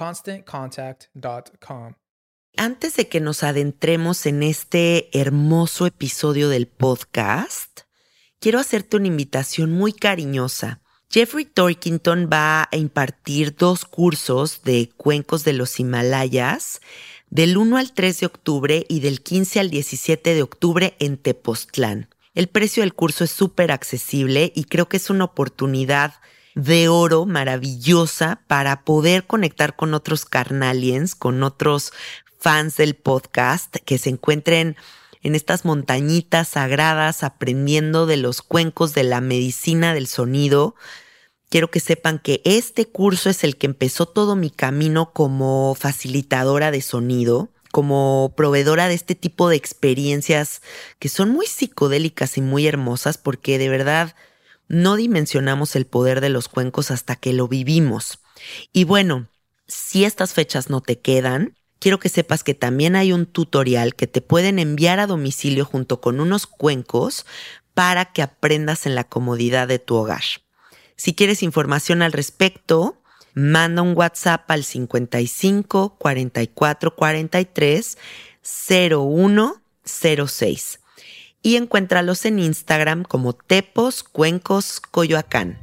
ConstantContact.com. Antes de que nos adentremos en este hermoso episodio del podcast, quiero hacerte una invitación muy cariñosa. Jeffrey Torkington va a impartir dos cursos de cuencos de los Himalayas del 1 al 3 de octubre y del 15 al 17 de octubre en Tepoztlán. El precio del curso es súper accesible y creo que es una oportunidad de oro maravillosa para poder conectar con otros carnaliens, con otros fans del podcast que se encuentren en estas montañitas sagradas aprendiendo de los cuencos de la medicina del sonido. Quiero que sepan que este curso es el que empezó todo mi camino como facilitadora de sonido como proveedora de este tipo de experiencias que son muy psicodélicas y muy hermosas porque de verdad no dimensionamos el poder de los cuencos hasta que lo vivimos. Y bueno, si estas fechas no te quedan, quiero que sepas que también hay un tutorial que te pueden enviar a domicilio junto con unos cuencos para que aprendas en la comodidad de tu hogar. Si quieres información al respecto, manda un WhatsApp al 55 44 43 0106 y encuéntralos en Instagram como Tepos Cuencos Coyoacán.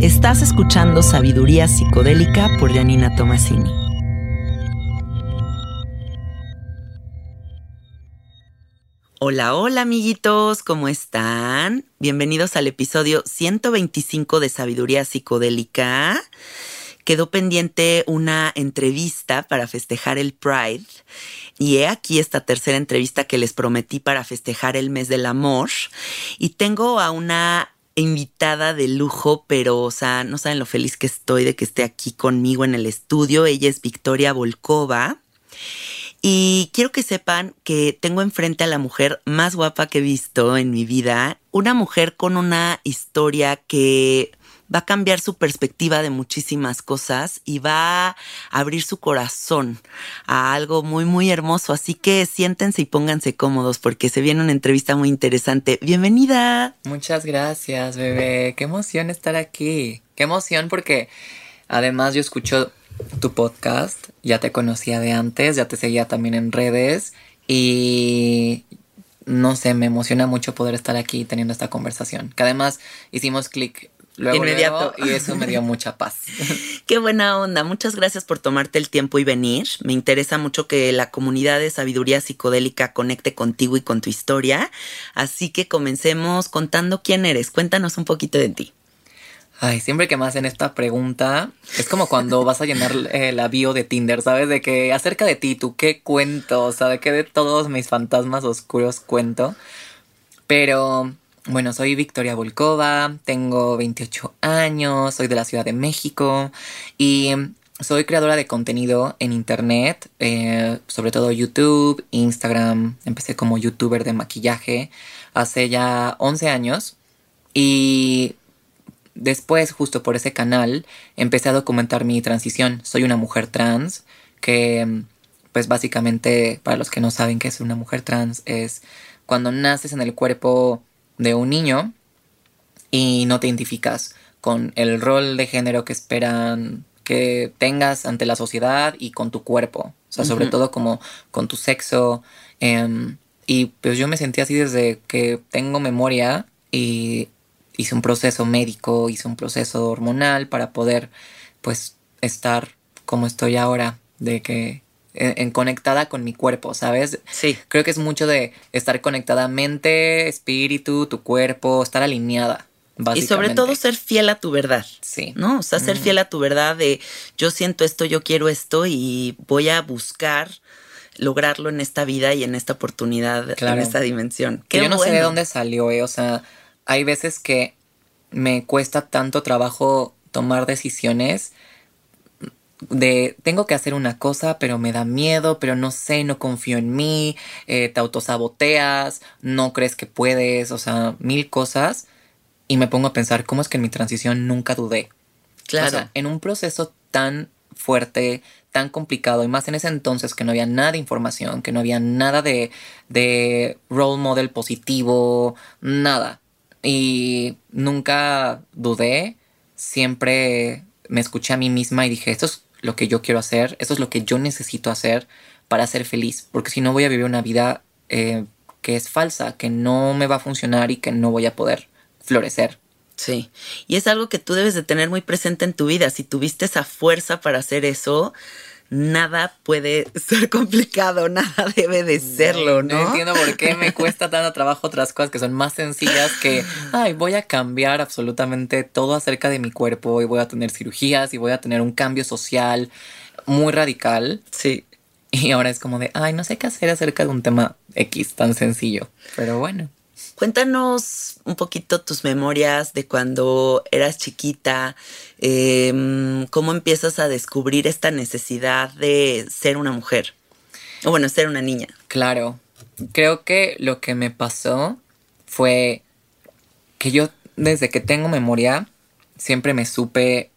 Estás escuchando Sabiduría Psicodélica por Janina Tomasini. Hola, hola amiguitos, ¿cómo están? Bienvenidos al episodio 125 de Sabiduría Psicodélica. Quedó pendiente una entrevista para festejar el Pride y he aquí esta tercera entrevista que les prometí para festejar el mes del amor y tengo a una invitada de lujo, pero, o sea, no saben lo feliz que estoy de que esté aquí conmigo en el estudio. Ella es Victoria Volkova. Y quiero que sepan que tengo enfrente a la mujer más guapa que he visto en mi vida, una mujer con una historia que va a cambiar su perspectiva de muchísimas cosas y va a abrir su corazón a algo muy, muy hermoso. Así que siéntense y pónganse cómodos porque se viene una entrevista muy interesante. Bienvenida. Muchas gracias, bebé. Qué emoción estar aquí. Qué emoción porque además yo escucho tu podcast. Ya te conocía de antes, ya te seguía también en redes y no sé, me emociona mucho poder estar aquí teniendo esta conversación. Que además hicimos clic luego, Inmediato. luego, y eso me dio mucha paz. Qué buena onda. Muchas gracias por tomarte el tiempo y venir. Me interesa mucho que la comunidad de sabiduría psicodélica conecte contigo y con tu historia. Así que comencemos contando quién eres. Cuéntanos un poquito de ti. Ay, siempre que me hacen esta pregunta, es como cuando vas a llenar eh, la bio de Tinder, ¿sabes? De que acerca de ti, tú qué cuento, o sea, de que de todos mis fantasmas oscuros cuento. Pero, bueno, soy Victoria Volkova, tengo 28 años, soy de la Ciudad de México y soy creadora de contenido en Internet, eh, sobre todo YouTube, Instagram. Empecé como youtuber de maquillaje hace ya 11 años y después, justo por ese canal, empecé a documentar mi transición. Soy una mujer trans que, pues básicamente, para los que no saben qué es una mujer trans, es cuando naces en el cuerpo de un niño y no te identificas con el rol de género que esperan que tengas ante la sociedad y con tu cuerpo. O sea, sobre todo como con tu sexo. em, y pues yo me sentí así desde que tengo memoria y hice un proceso médico, hice un proceso hormonal para poder pues estar como estoy ahora, de que en, en conectada con mi cuerpo, ¿sabes? Sí. Creo que es mucho de estar conectada mente, espíritu, tu cuerpo, estar alineada. Y sobre todo ser fiel a tu verdad. Sí. ¿no? O sea, ser Mm. fiel a tu verdad de yo siento esto, yo quiero esto y voy a buscar lograrlo en esta vida y en esta oportunidad, Claro. en esta dimensión. Qué yo no sé de dónde salió, eh. O sea, hay veces que me cuesta tanto trabajo tomar decisiones de tengo que hacer una cosa, pero me da miedo, pero no sé, no confío en mí, eh, te autosaboteas, no crees que puedes, o sea, mil cosas. Y me pongo a pensar, ¿cómo es que en mi transición nunca dudé? Claro. O sea, en un proceso tan fuerte, tan complicado, y más en ese entonces que no había nada de información, que no había nada de, de role model positivo, nada. Y nunca dudé, siempre me escuché a mí misma y dije, esto es lo que yo quiero hacer, esto es lo que yo necesito hacer para ser feliz, porque si no voy a vivir una vida eh, que es falsa, que no me va a funcionar y que no voy a poder florecer. Sí. Y es algo que tú debes de tener muy presente en tu vida. Si tuviste esa fuerza para hacer eso, nada puede ser complicado, nada debe de serlo, ¿no? No entiendo por qué me cuesta tanto trabajo otras cosas que son más sencillas que, ay, voy a cambiar absolutamente todo acerca de mi cuerpo y voy a tener cirugías y voy a tener un cambio social muy radical. Sí. Y ahora es como de, ay, no sé qué hacer acerca de un tema X tan sencillo. Pero bueno. Cuéntanos un poquito tus memorias de cuando eras chiquita, eh, cómo empiezas a descubrir esta necesidad de ser una mujer, o bueno, ser una niña. Claro, creo que lo que me pasó fue que yo desde que tengo memoria siempre me supe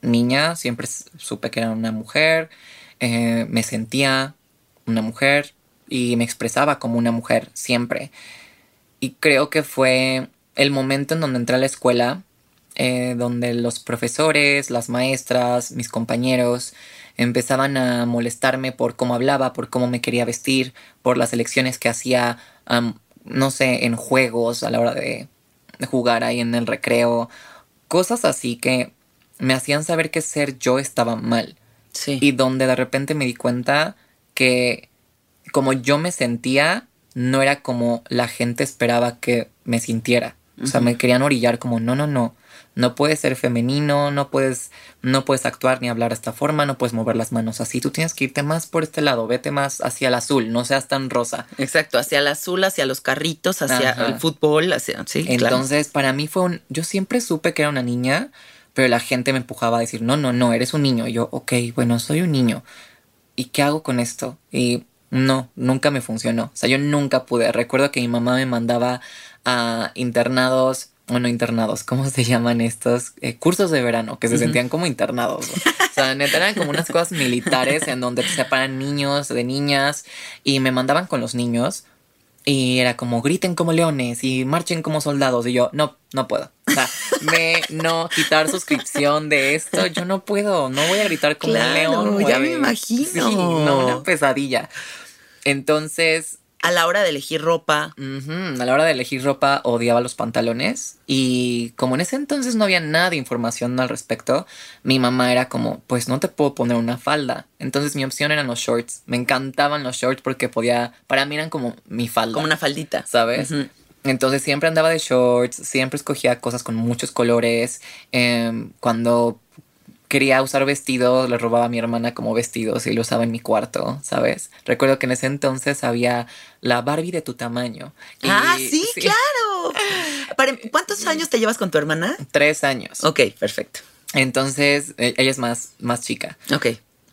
niña, siempre supe que era una mujer, eh, me sentía una mujer y me expresaba como una mujer siempre. Y creo que fue el momento en donde entré a la escuela, eh, donde los profesores, las maestras, mis compañeros empezaban a molestarme por cómo hablaba, por cómo me quería vestir, por las elecciones que hacía, no sé, en juegos a la hora de, de jugar ahí en el recreo, cosas así que me hacían saber que ser yo estaba mal Sí. y donde de repente me di cuenta que como yo me sentía, no era como la gente esperaba que me sintiera. O sea, me querían orillar como, no, no, no, no puedes ser femenino, no puedes, no puedes actuar ni hablar de esta forma, no puedes mover las manos así, tú tienes que irte más por este lado, vete más hacia el azul, no seas tan rosa. Exacto, hacia el azul, hacia los carritos, hacia Ajá. el fútbol, hacia... Sí, claro. Entonces, para mí fue un, yo siempre supe que era una niña, pero la gente me empujaba a decir, no, no, no, eres un niño. Y yo, ok, bueno, soy un niño. ¿Y qué hago con esto? Y no, nunca me funcionó. O sea, yo nunca pude. Recuerdo que mi mamá me mandaba a internados, o no internados, ¿cómo se llaman estos? Eh, cursos de verano, que se sentían como internados. ¿no? O sea, neta eran como unas cosas militares en donde te separan niños de niñas y me mandaban con los niños. Y era como griten como leones y marchen como soldados. Y yo, no, no puedo. O sea, me no quitar suscripción de esto. Yo no puedo. No voy a gritar como Claro, un león. ya güey. me imagino. Sí, no, una pesadilla. Entonces, a la hora de elegir ropa. A la hora de elegir ropa odiaba los pantalones y como en ese entonces no había nada de información al respecto, mi mamá era como, pues no te puedo poner una falda. Entonces mi opción eran los shorts. Me encantaban los shorts porque podía, para mí eran como mi falda. Como una faldita. ¿sabes? Entonces siempre andaba de shorts, siempre escogía cosas con muchos colores. em, cuando quería usar vestidos, le robaba a mi hermana como vestidos y lo usaba en mi cuarto, ¿sabes? Recuerdo que en ese entonces había la Barbie de tu tamaño. Y- Ah, sí, claro. ¿Cuántos años te llevas con tu hermana? Tres años. Ok, perfecto. Entonces, e- ella es más, más chica. Ok.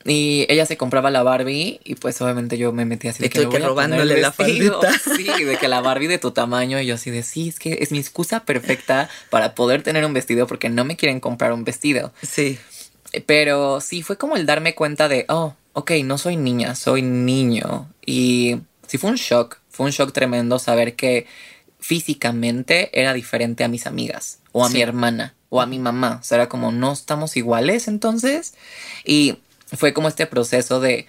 Y ella se compraba la Barbie y pues obviamente yo me metí así de que, robándole la faldita. Sí, de que la Barbie de tu tamaño y yo así de sí, es que es mi excusa perfecta para poder tener un vestido porque no me quieren comprar un vestido. Sí. Pero sí fue como el darme cuenta de, oh, ok, no soy niña, soy niño. Y sí fue un shock, fue un shock tremendo saber que físicamente era diferente a mis amigas o a Sí. mi hermana o a mi mamá. O sea, era como, no estamos iguales entonces. Y fue como este proceso de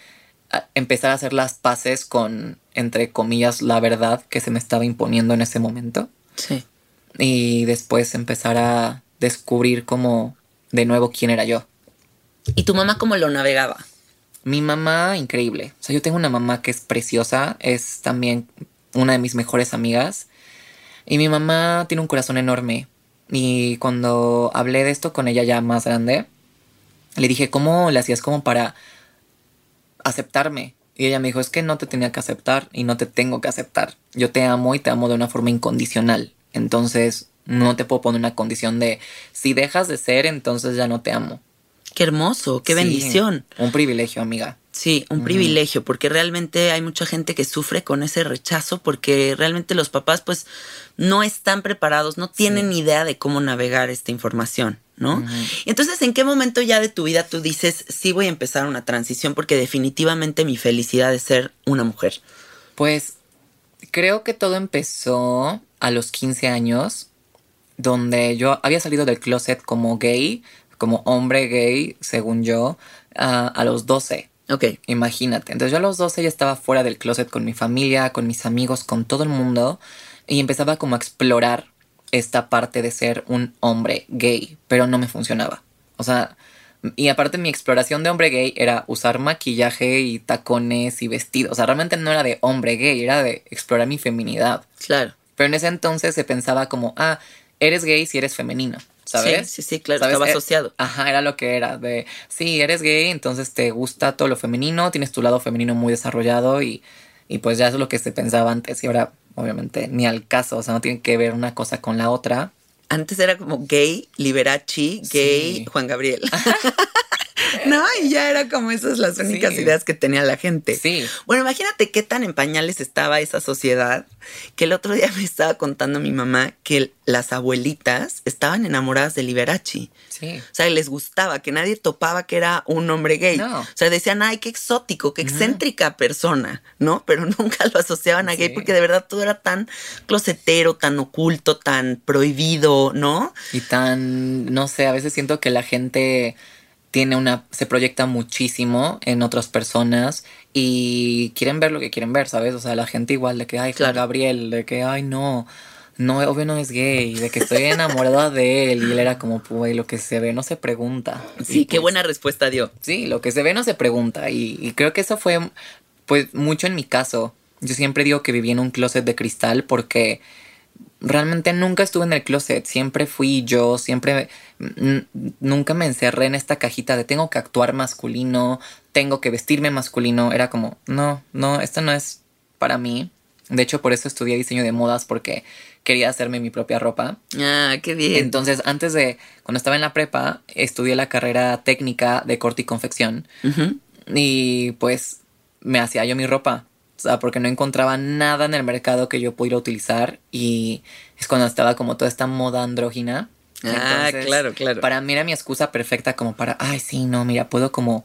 ah, empezar a hacer las paces con, entre comillas, la verdad que se me estaba imponiendo en ese momento Sí. y después empezar a descubrir como de nuevo quién era yo. ¿Y tu mamá cómo lo navegaba? Mi mamá, increíble. O sea, yo tengo una mamá que es preciosa, es también una de mis mejores amigas. Y mi mamá tiene un corazón enorme. Y cuando hablé de esto con ella ya más grande, le dije, ¿cómo le hacías como para aceptarme? Y ella me dijo, es que no te tenía que aceptar y no te tengo que aceptar. Yo te amo y te amo de una forma incondicional. Entonces, no te puedo poner una condición de, si dejas de ser, entonces ya no te amo. Qué hermoso, qué Sí, bendición. Un privilegio, amiga. Sí, un privilegio, porque realmente hay mucha gente que sufre con ese rechazo, porque realmente los papás pues no están preparados, no tienen idea de cómo navegar esta información, ¿no? Entonces, ¿en qué momento ya de tu vida tú dices, sí voy a empezar una transición porque definitivamente mi felicidad es ser una mujer? Pues creo que todo empezó a los 15 años, donde yo había salido del closet como gay, como hombre gay, según yo, a- a los 12. Ok, Imagínate. Entonces yo a los 12 ya estaba fuera del closet con mi familia, con mis amigos, con todo el mundo y empezaba como a explorar esta parte de ser un hombre gay, pero no me funcionaba. O sea, y aparte mi exploración de hombre gay era usar maquillaje y tacones y vestidos. O sea, realmente no era de hombre gay, era de explorar mi feminidad. claro. Pero en ese entonces se pensaba como, ah, eres gay si eres femenino, ¿sabes? Sí, sí, sí, claro, ¿Sabes? estaba Eh, asociado. Ajá, era lo que era. De, sí, eres gay, entonces te gusta todo lo femenino, tienes tu lado femenino muy desarrollado y, y pues ya es lo que se pensaba antes. Y ahora, obviamente, ni al caso, o sea, no tiene que ver una cosa con la otra. Antes era como gay, Liberace, gay, Sí. Juan Gabriel. no, y ya era como esas las únicas Sí. ideas que tenía la gente. Sí. Bueno, imagínate qué tan en pañales estaba esa sociedad que el otro día me estaba contando mi mamá que las abuelitas estaban enamoradas de Liberace. Sí. O sea, les gustaba, que nadie topaba que era un hombre gay. No. O sea, decían, ay, qué exótico, qué excéntrica persona, ¿no? Pero nunca lo asociaban a gay porque de verdad todo era tan closetero, tan oculto, tan prohibido, ¿no? Y tan, no sé, a veces siento que la gente tiene una, se proyecta muchísimo en otras personas y quieren ver lo que quieren ver, ¿sabes? O sea, la gente igual de que, ay, Juan Claro. Gabriel, de que, ay, no, no, obvio no es gay, de que estoy enamorada de él y él era como, pues, lo que se ve no se pregunta. Sí, Y, qué pues, buena respuesta dio. Sí, lo que se ve no se pregunta y, y creo que eso fue pues mucho en mi caso. Yo siempre digo que viví en un closet de cristal porque realmente nunca estuve en el closet, siempre fui yo, siempre nunca me encerré en esta cajita de tengo que actuar masculino, tengo que vestirme masculino, era como, no, no, esto no es para mí. De hecho, por eso estudié diseño de modas porque quería hacerme mi propia ropa. Ah, qué bien. Entonces, antes de, cuando estaba en la prepa, estudié la carrera técnica de corte y confección. Y pues me hacía yo mi ropa. O sea, porque no encontraba nada en el mercado que yo pudiera utilizar. Y es cuando estaba como toda esta moda andrógina. Ah, claro, claro. Para mí era mi excusa perfecta como para, ay, sí, no, mira, puedo como...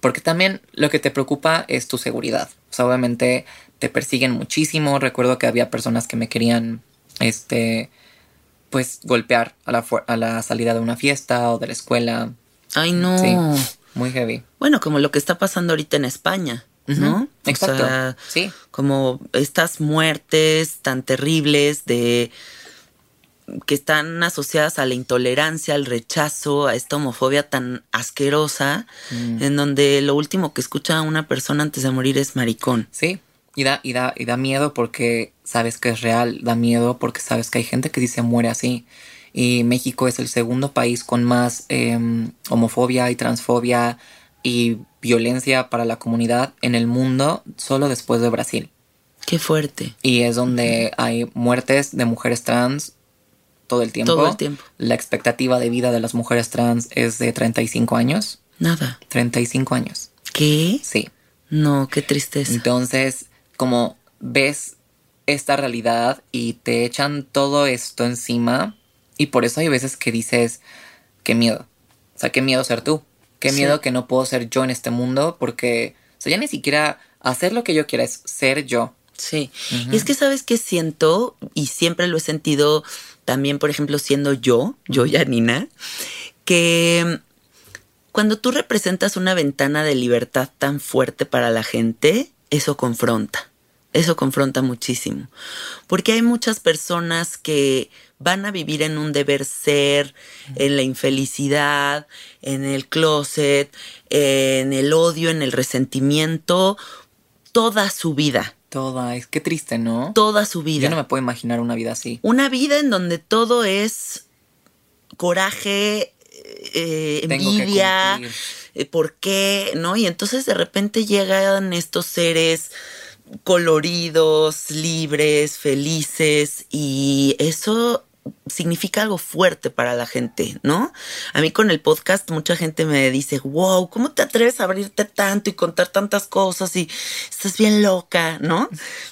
Porque también lo que te preocupa es tu seguridad. O sea, obviamente te persiguen muchísimo. Recuerdo que había personas que me querían, este, pues golpear a la, a la salida de una fiesta o de la escuela. Ay, no. Sí, muy heavy. Bueno, como lo que está pasando ahorita en España. ¿No? Exacto. sí. Como estas muertes tan terribles de que están asociadas a la intolerancia, al rechazo, a esta homofobia tan asquerosa, mm. en donde lo último que escucha una persona antes de morir es maricón. Sí, y da, y da, y da miedo porque sabes que es real, da miedo porque sabes que hay gente que dice muere así. Y México es el segundo país con más em, homofobia y transfobia y violencia para la comunidad en el mundo, solo después de Brasil. Qué fuerte. Y es donde hay muertes de mujeres trans todo el tiempo. Todo el tiempo. La expectativa de vida de las mujeres trans es de 35 años. Nada. 35 años. ¿Qué? Sí. No, qué tristeza. Entonces, como ves esta realidad y te echan todo esto encima, y por eso hay veces que dices, qué miedo. O sea, qué miedo ser tú. Qué miedo que no puedo ser yo en este mundo porque, o sea, ya ni siquiera hacer lo que yo quiera es ser yo. Sí. Y es que sabes que siento, y siempre lo he sentido también, por ejemplo, siendo yo, yo Nina, que cuando tú representas una ventana de libertad tan fuerte para la gente, eso confronta. Eso confronta muchísimo. Porque hay muchas personas que van a vivir en un deber ser, en la infelicidad, en el closet, en el odio, en el resentimiento, toda su vida. Toda, es que triste, ¿no? Toda su vida. Yo no me puedo imaginar una vida así. Una vida en donde todo es coraje, eh, envidia, eh, ¿por qué? ¿No? Y entonces de repente llegan estos seres coloridos, libres, felices y eso significa algo fuerte para la gente, ¿no? A mí con el podcast mucha gente me dice, wow, ¿cómo te atreves a abrirte tanto y contar tantas cosas y estás bien loca, ¿no?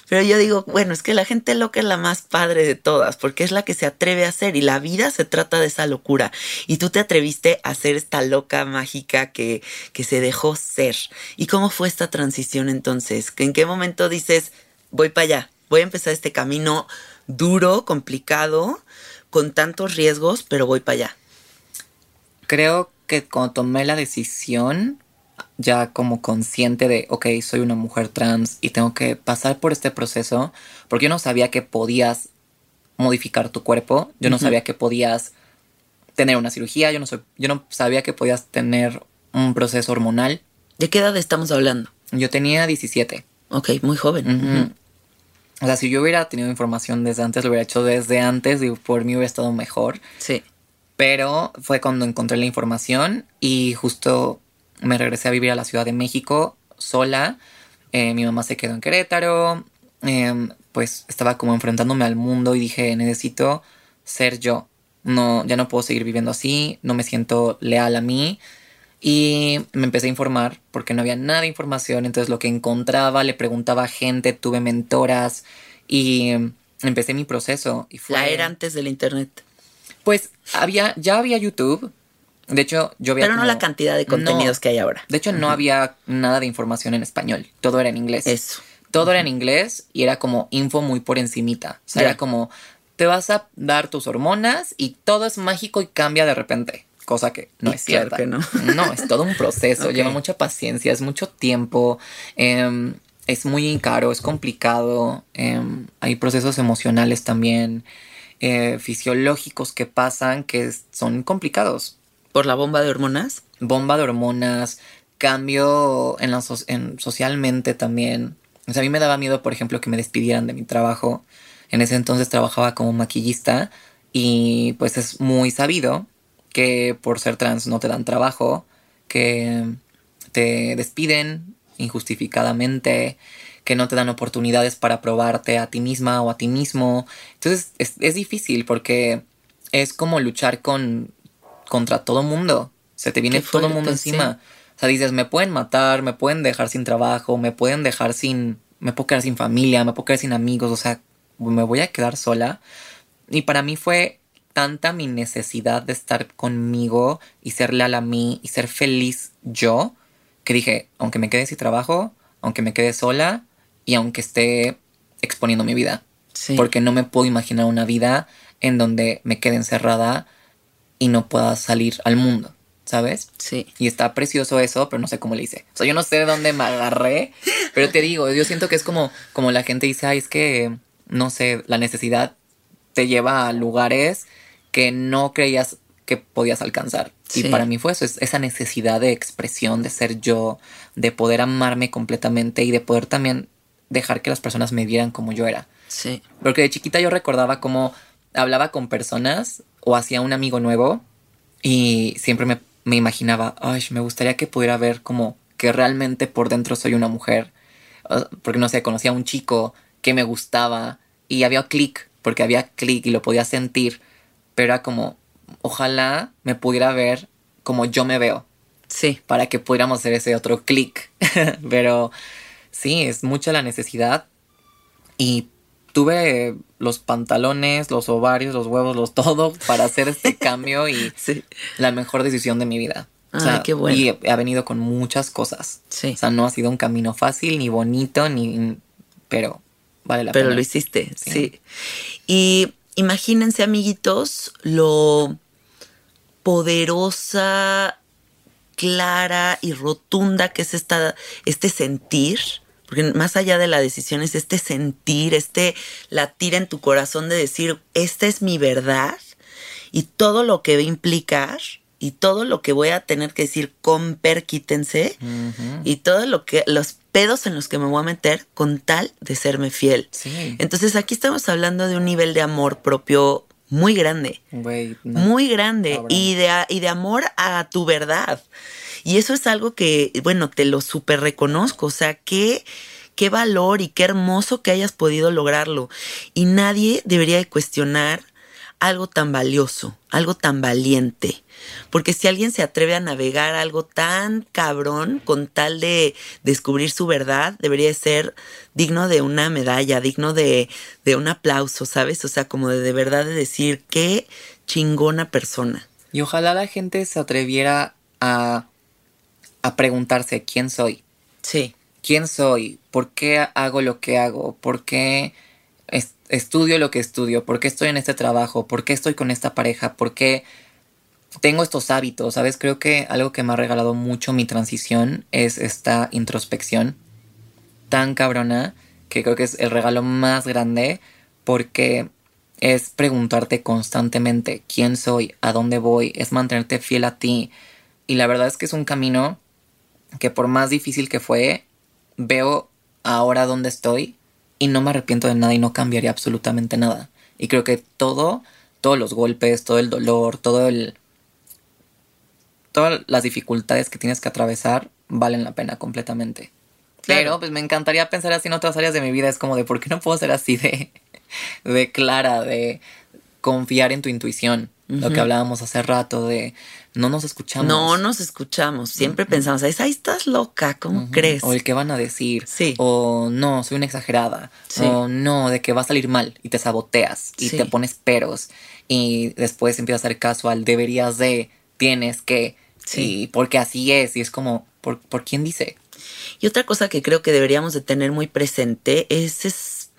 Pero yo digo, bueno, es que la gente loca es la más padre de todas, porque es la que se atreve a hacer y la vida se trata de esa locura. Y tú te atreviste a ser esta loca mágica que, que se dejó ser. ¿Y cómo fue esta transición entonces? ¿En qué momento dices, voy para allá, voy a empezar este camino duro, complicado? Con tantos riesgos, pero voy para allá. Creo que cuando tomé la decisión, ya como consciente de, ok, soy una mujer trans y tengo que pasar por este proceso, porque yo no sabía que podías modificar tu cuerpo, yo no sabía que podías tener una cirugía, yo no, yo no sabía que podías tener un proceso hormonal. ¿De qué edad estamos hablando? Yo tenía 17. Ok, muy joven. O sea, si yo hubiera tenido información desde antes, lo hubiera hecho desde antes y por mí hubiera estado mejor. Sí. Pero fue cuando encontré la información y justo me regresé a vivir a la Ciudad de México sola. Eh, mi mamá se quedó en Querétaro. Em, pues estaba como enfrentándome al mundo y dije, necesito ser yo. No, ya no puedo seguir viviendo así, no me siento leal a mí. Y me empecé a informar porque no había nada de información. Entonces lo que encontraba, le preguntaba a gente, tuve mentoras y empecé mi proceso. Y fue... La era antes del internet. Pues había, ya había YouTube. De hecho, yo había. Pero no la cantidad de contenidos que hay ahora. De hecho, no había nada de información en español. Todo era en inglés. Eso. Todo era en inglés y era como info muy por encimita. O sea, era como, te vas a dar tus hormonas y todo es mágico y cambia de repente cosa que no es cierta. Que no. no, es todo un proceso, lleva mucha paciencia, es mucho tiempo, em, es muy caro, es complicado, em, hay procesos emocionales también, eh, fisiológicos que pasan que son complicados. ¿Por la bomba de hormonas? Bomba de hormonas, cambio en, la en socialmente también. O sea, a mí me daba miedo, por ejemplo, que me despidieran de mi trabajo. En ese entonces trabajaba como maquillista y pues es muy sabido que por ser trans no te dan trabajo, que te despiden injustificadamente, que no te dan oportunidades para probarte a ti misma o a ti mismo. Entonces es, difícil porque es como luchar con contra todo mundo. Se te viene todo el mundo encima. O sea, dices, me pueden matar, me pueden dejar sin trabajo, me pueden dejar sin... Me puedo quedar sin familia, me puedo quedar sin amigos, o sea, me voy a quedar sola. Y para mí fue tanta mi necesidad de estar conmigo y ser leal a mí y ser feliz yo, que dije, aunque me quede sin trabajo, aunque me quede sola y aunque esté exponiendo mi vida. Porque no me puedo imaginar una vida en donde me quede encerrada y no pueda salir al mundo. ¿sabes? Sí. Y está precioso eso, pero no sé cómo le hice. O sea, yo no sé de dónde me agarré, pero te digo, yo siento que es como, como la gente dice, ay, es que, no sé, la necesidad te lleva a lugares que no creías que podías alcanzar. Sí. Y para mí fue eso, es esa necesidad de expresión, de ser yo, de poder amarme completamente y de poder también dejar que las personas me vieran como yo era. Sí. Porque de chiquita yo recordaba cómo hablaba con personas o hacía un amigo nuevo y siempre me, me imaginaba, ay, me gustaría que pudiera ver como que realmente por dentro soy una mujer. Porque no sé, conocía a un chico que me gustaba y había clic, porque había clic y lo podía sentir, pero era como, ojalá me pudiera ver como yo me veo Sí. para que pudiéramos hacer ese otro clic. Pero sí, es mucha la necesidad. Y tuve los pantalones, los ovarios, los huevos, los todo para hacer este cambio y Sí. la mejor decisión de mi vida. Ay, qué bueno. Y ha venido con muchas cosas. Sí. O sea, no ha sido un camino fácil, ni bonito, ni... Pero vale la Pero pena. lo hiciste, sí. Sí. Y imagínense, amiguitos, lo poderosa, clara y rotunda que es esta, este sentir. Porque más allá de la decisión es este sentir, este latir en tu corazón de decir, esta es mi verdad y todo lo que va a implicar y todo lo que voy a tener que decir con quítense y todo lo que los pedos en los que me voy a meter con tal de serme fiel. Sí. Entonces aquí estamos hablando de un nivel de amor propio muy grande, no. muy grande y de, y de amor a tu verdad. Y eso es algo que, bueno, te lo súper reconozco, o sea, qué, qué valor y qué hermoso que hayas podido lograrlo. Y nadie debería de cuestionar algo tan valioso, algo tan valiente. Porque si alguien se atreve a navegar algo tan cabrón con tal de descubrir su verdad, debería de ser digno de una medalla, digno de, de un aplauso, ¿sabes? O sea, como de, de verdad de decir, qué chingona persona. Y ojalá la gente se atreviera a, a preguntarse quién soy. Sí, ¿Quién soy? ¿Por qué hago lo que hago? ¿Por qué es- estudio lo que estudio? ¿Por qué estoy en este trabajo? ¿Por qué estoy con esta pareja? ¿Por qué tengo estos hábitos? ¿Sabes? Creo que algo que me ha regalado mucho mi transición es esta introspección tan cabrona que creo que es el regalo más grande porque es preguntarte constantemente quién soy, a dónde voy, es mantenerte fiel a ti. Y la verdad es que es un camino que por más difícil que fue, veo ahora dónde estoy y no me arrepiento de nada y no cambiaría absolutamente nada. Y creo que todo, todos los golpes, todo el dolor, todo el... Todas las dificultades que tienes que atravesar valen la pena completamente. Claro. Pero pues me encantaría pensar así en otras áreas de mi vida. Es como de por qué no puedo ser así de, de clara, de confiar en tu intuición. Lo que hablábamos hace rato de no nos escuchamos. no nos escuchamos, siempre pensamos, "Ay, ahí estás loca, ¿cómo crees? O el que van a decir. Sí. O no, soy una exagerada. Sí. O no, de que va a salir mal y te saboteas y Sí. te pones peros. Y después empiezas a hacer caso al deberías de, tienes que. Sí. Y porque así es. Y es como, ¿por, ¿por quién dice? Y otra cosa que creo que deberíamos de tener muy presente es, es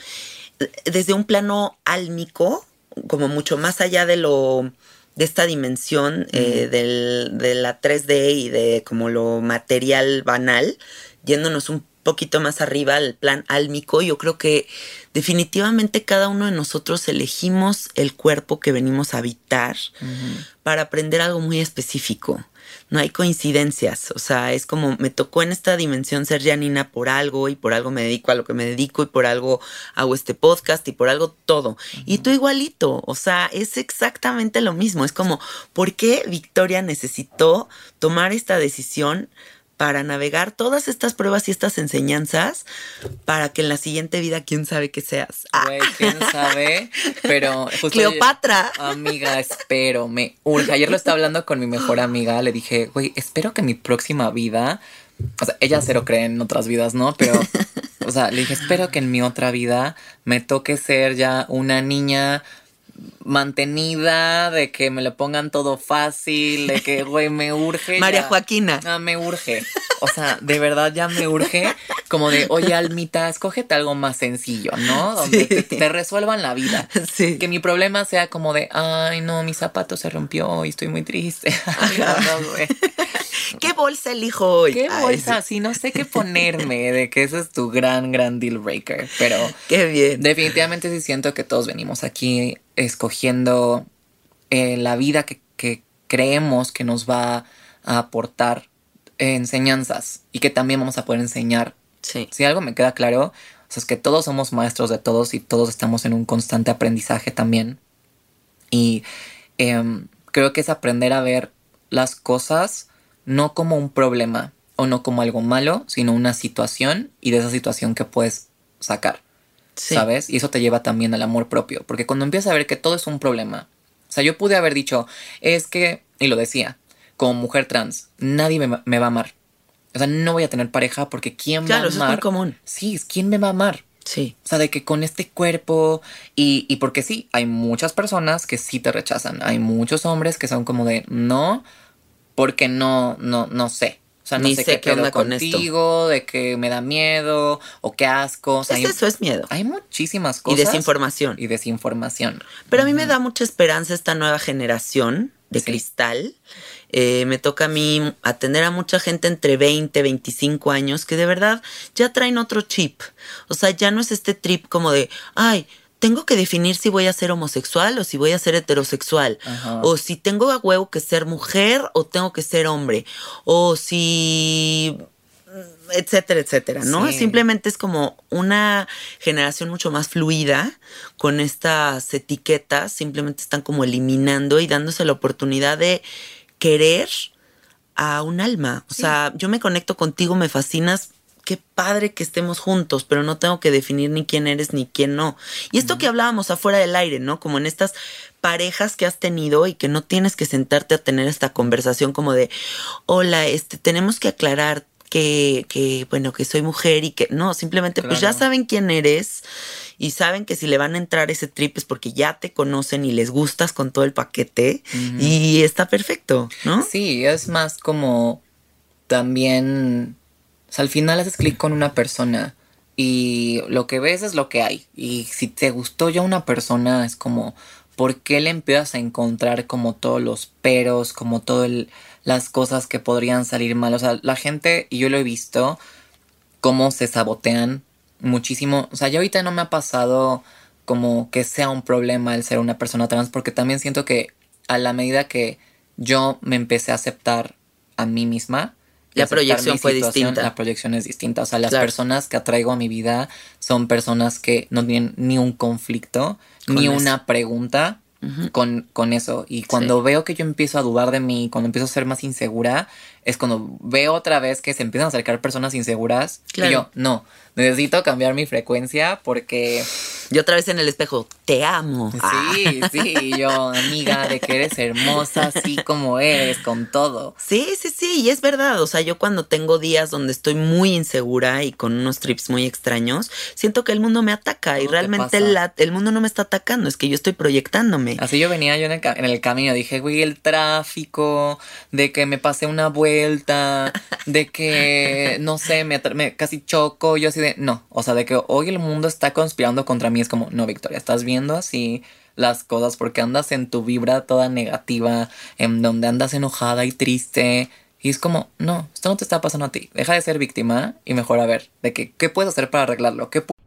desde un plano álmico, como mucho más allá de lo de esta dimensión eh, del- de la 3D y de como lo material banal, yéndonos un poquito más arriba al plan álmico, yo creo que definitivamente cada uno de nosotros elegimos el cuerpo que venimos a habitar para aprender algo muy específico. No hay coincidencias, o sea, es como me tocó en esta dimensión ser Janina por algo y por algo me dedico a lo que me dedico y por algo hago este podcast y por algo todo. Y tú igualito, o sea, es exactamente lo mismo. Es como, ¿por qué Victoria necesitó tomar esta decisión para navegar todas estas pruebas y estas enseñanzas para que en la siguiente vida, quién sabe qué seas? Ah, Güey, quién sabe. Pero. justo Cleopatra. Amiga, espero, me urge. Ayer lo estaba hablando con mi mejor amiga. Le dije, güey, espero que mi próxima vida. O sea, ella cero cree en otras vidas, ¿no? Pero, o sea, le dije, espero que en mi otra vida me toque ser ya una niña mantenida, de que me lo pongan todo fácil, de que, güey, me urge. María ya. Joaquina. Ah, me urge. O sea, de verdad ya me urge. Como de, oye, Almita, escógete algo más sencillo, ¿no? Donde Sí. te, te resuelvan la vida. Sí. Que mi problema sea como de, ay, no, mi zapato se rompió y estoy muy triste. Ay, no, no, güey. ¿Qué bolsa elijo hoy? ¿Qué Ay, bolsa? sí. Sí, no sé qué ponerme, de que ese es tu gran, gran deal breaker. Pero Qué bien. definitivamente sí siento que todos venimos aquí escogiendo eh, la vida que, que creemos que nos va a aportar enseñanzas y que también vamos a poder enseñar. Sí. Si algo me queda claro, o sea, es que todos somos maestros de todos y todos estamos en un constante aprendizaje también. Y em, creo que es aprender a ver las cosas no como un problema o no como algo malo, sino una situación y de esa situación que puedes sacar. Sí. ¿Sabes? Y eso te lleva también al amor propio. Porque cuando empiezas a ver que todo es un problema. O sea, yo pude haber dicho, es que, y lo decía, como mujer trans, nadie me, me va a amar. O sea, no voy a tener pareja porque ¿quién Claro, va a eso es amar? muy común. Sí, es quién me va a amar. Sí. O sea, de que con este cuerpo y, y porque sí, hay muchas personas que sí te rechazan. Hay muchos hombres que son como de no, porque no, no, no sé. O sea, no Ni sé, sé qué qué onda con esto. contigo, de que me da miedo o qué asco. O sea, Es hay, eso, es miedo. hay muchísimas Y cosas. desinformación. Y desinformación. Pero a mí me da mucha esperanza esta nueva generación de Sí. cristal. Eh, me toca a mí atender a mucha gente entre 20, 25 años que de verdad ya traen otro chip. O sea, ya no es este trip como de, ay, tengo que definir si voy a ser homosexual o si voy a ser heterosexual. Ajá. O si tengo a huevo que ser mujer o tengo que ser hombre. O si etcétera, etcétera, ¿no? Sí. Simplemente es como una generación mucho más fluida con estas etiquetas, simplemente están como eliminando y dándose la oportunidad de querer a un alma. O sea, yo me conecto contigo, me fascinas. Qué padre que estemos juntos, pero no tengo que definir ni quién eres ni quién no. Y esto que hablábamos afuera del aire, ¿no? Como en estas parejas que has tenido y que no tienes que sentarte a tener esta conversación como de, hola, este, tenemos que aclarar que, que, bueno, que soy mujer y que no, simplemente pues ya saben quién eres y saben que si le van a entrar ese trip es porque ya te conocen y les gustas con todo el paquete y está perfecto, ¿no? Sí, es más como también, o sea, al final haces clic con una persona y lo que ves es lo que hay. Y si te gustó ya una persona, es como, ¿por qué le empiezas a encontrar como todos los peros, como todas las cosas que podrían salir mal? O sea, la gente, y yo lo he visto, cómo se sabotean muchísimo. O sea, ya ahorita no me ha pasado como que sea un problema el ser una persona trans, porque también siento que a la medida que yo me empecé a aceptar a mí misma, La proyección fue distinta. La proyección es distinta. O sea, las Claro. personas que atraigo a mi vida son personas que no tienen ni un conflicto, Con ni eso. una pregunta con, con eso. Y cuando veo que yo empiezo a dudar de mí, cuando empiezo a ser más insegura, es cuando veo otra vez que se empiezan a acercar personas inseguras. Claro. Y yo, no, necesito cambiar mi frecuencia porque Y otra vez en el espejo, te amo. Ah. sí, sí, y yo, amiga, de que eres hermosa así como eres, con todo. Sí, sí, sí, y es verdad. O sea, yo cuando tengo días donde estoy muy insegura y con unos trips muy extraños, siento que el mundo me ataca y te realmente la- el mundo no me está atacando, es que yo estoy proyectándome. Así yo venía yo en el, en el camino, dije, güey, el tráfico, de que me pasé una vuelta, de que, no sé, me, casi choco, yo así de, no, o sea, de que hoy el mundo está conspirando contra mí, es como, no, Victoria, estás viendo así las cosas porque andas en tu vibra toda negativa, en donde andas enojada y triste. Y es como, no, esto no te está pasando a ti. Deja de ser víctima y mejor a ver, de que, ¿qué puedes hacer para arreglarlo? ¿Qué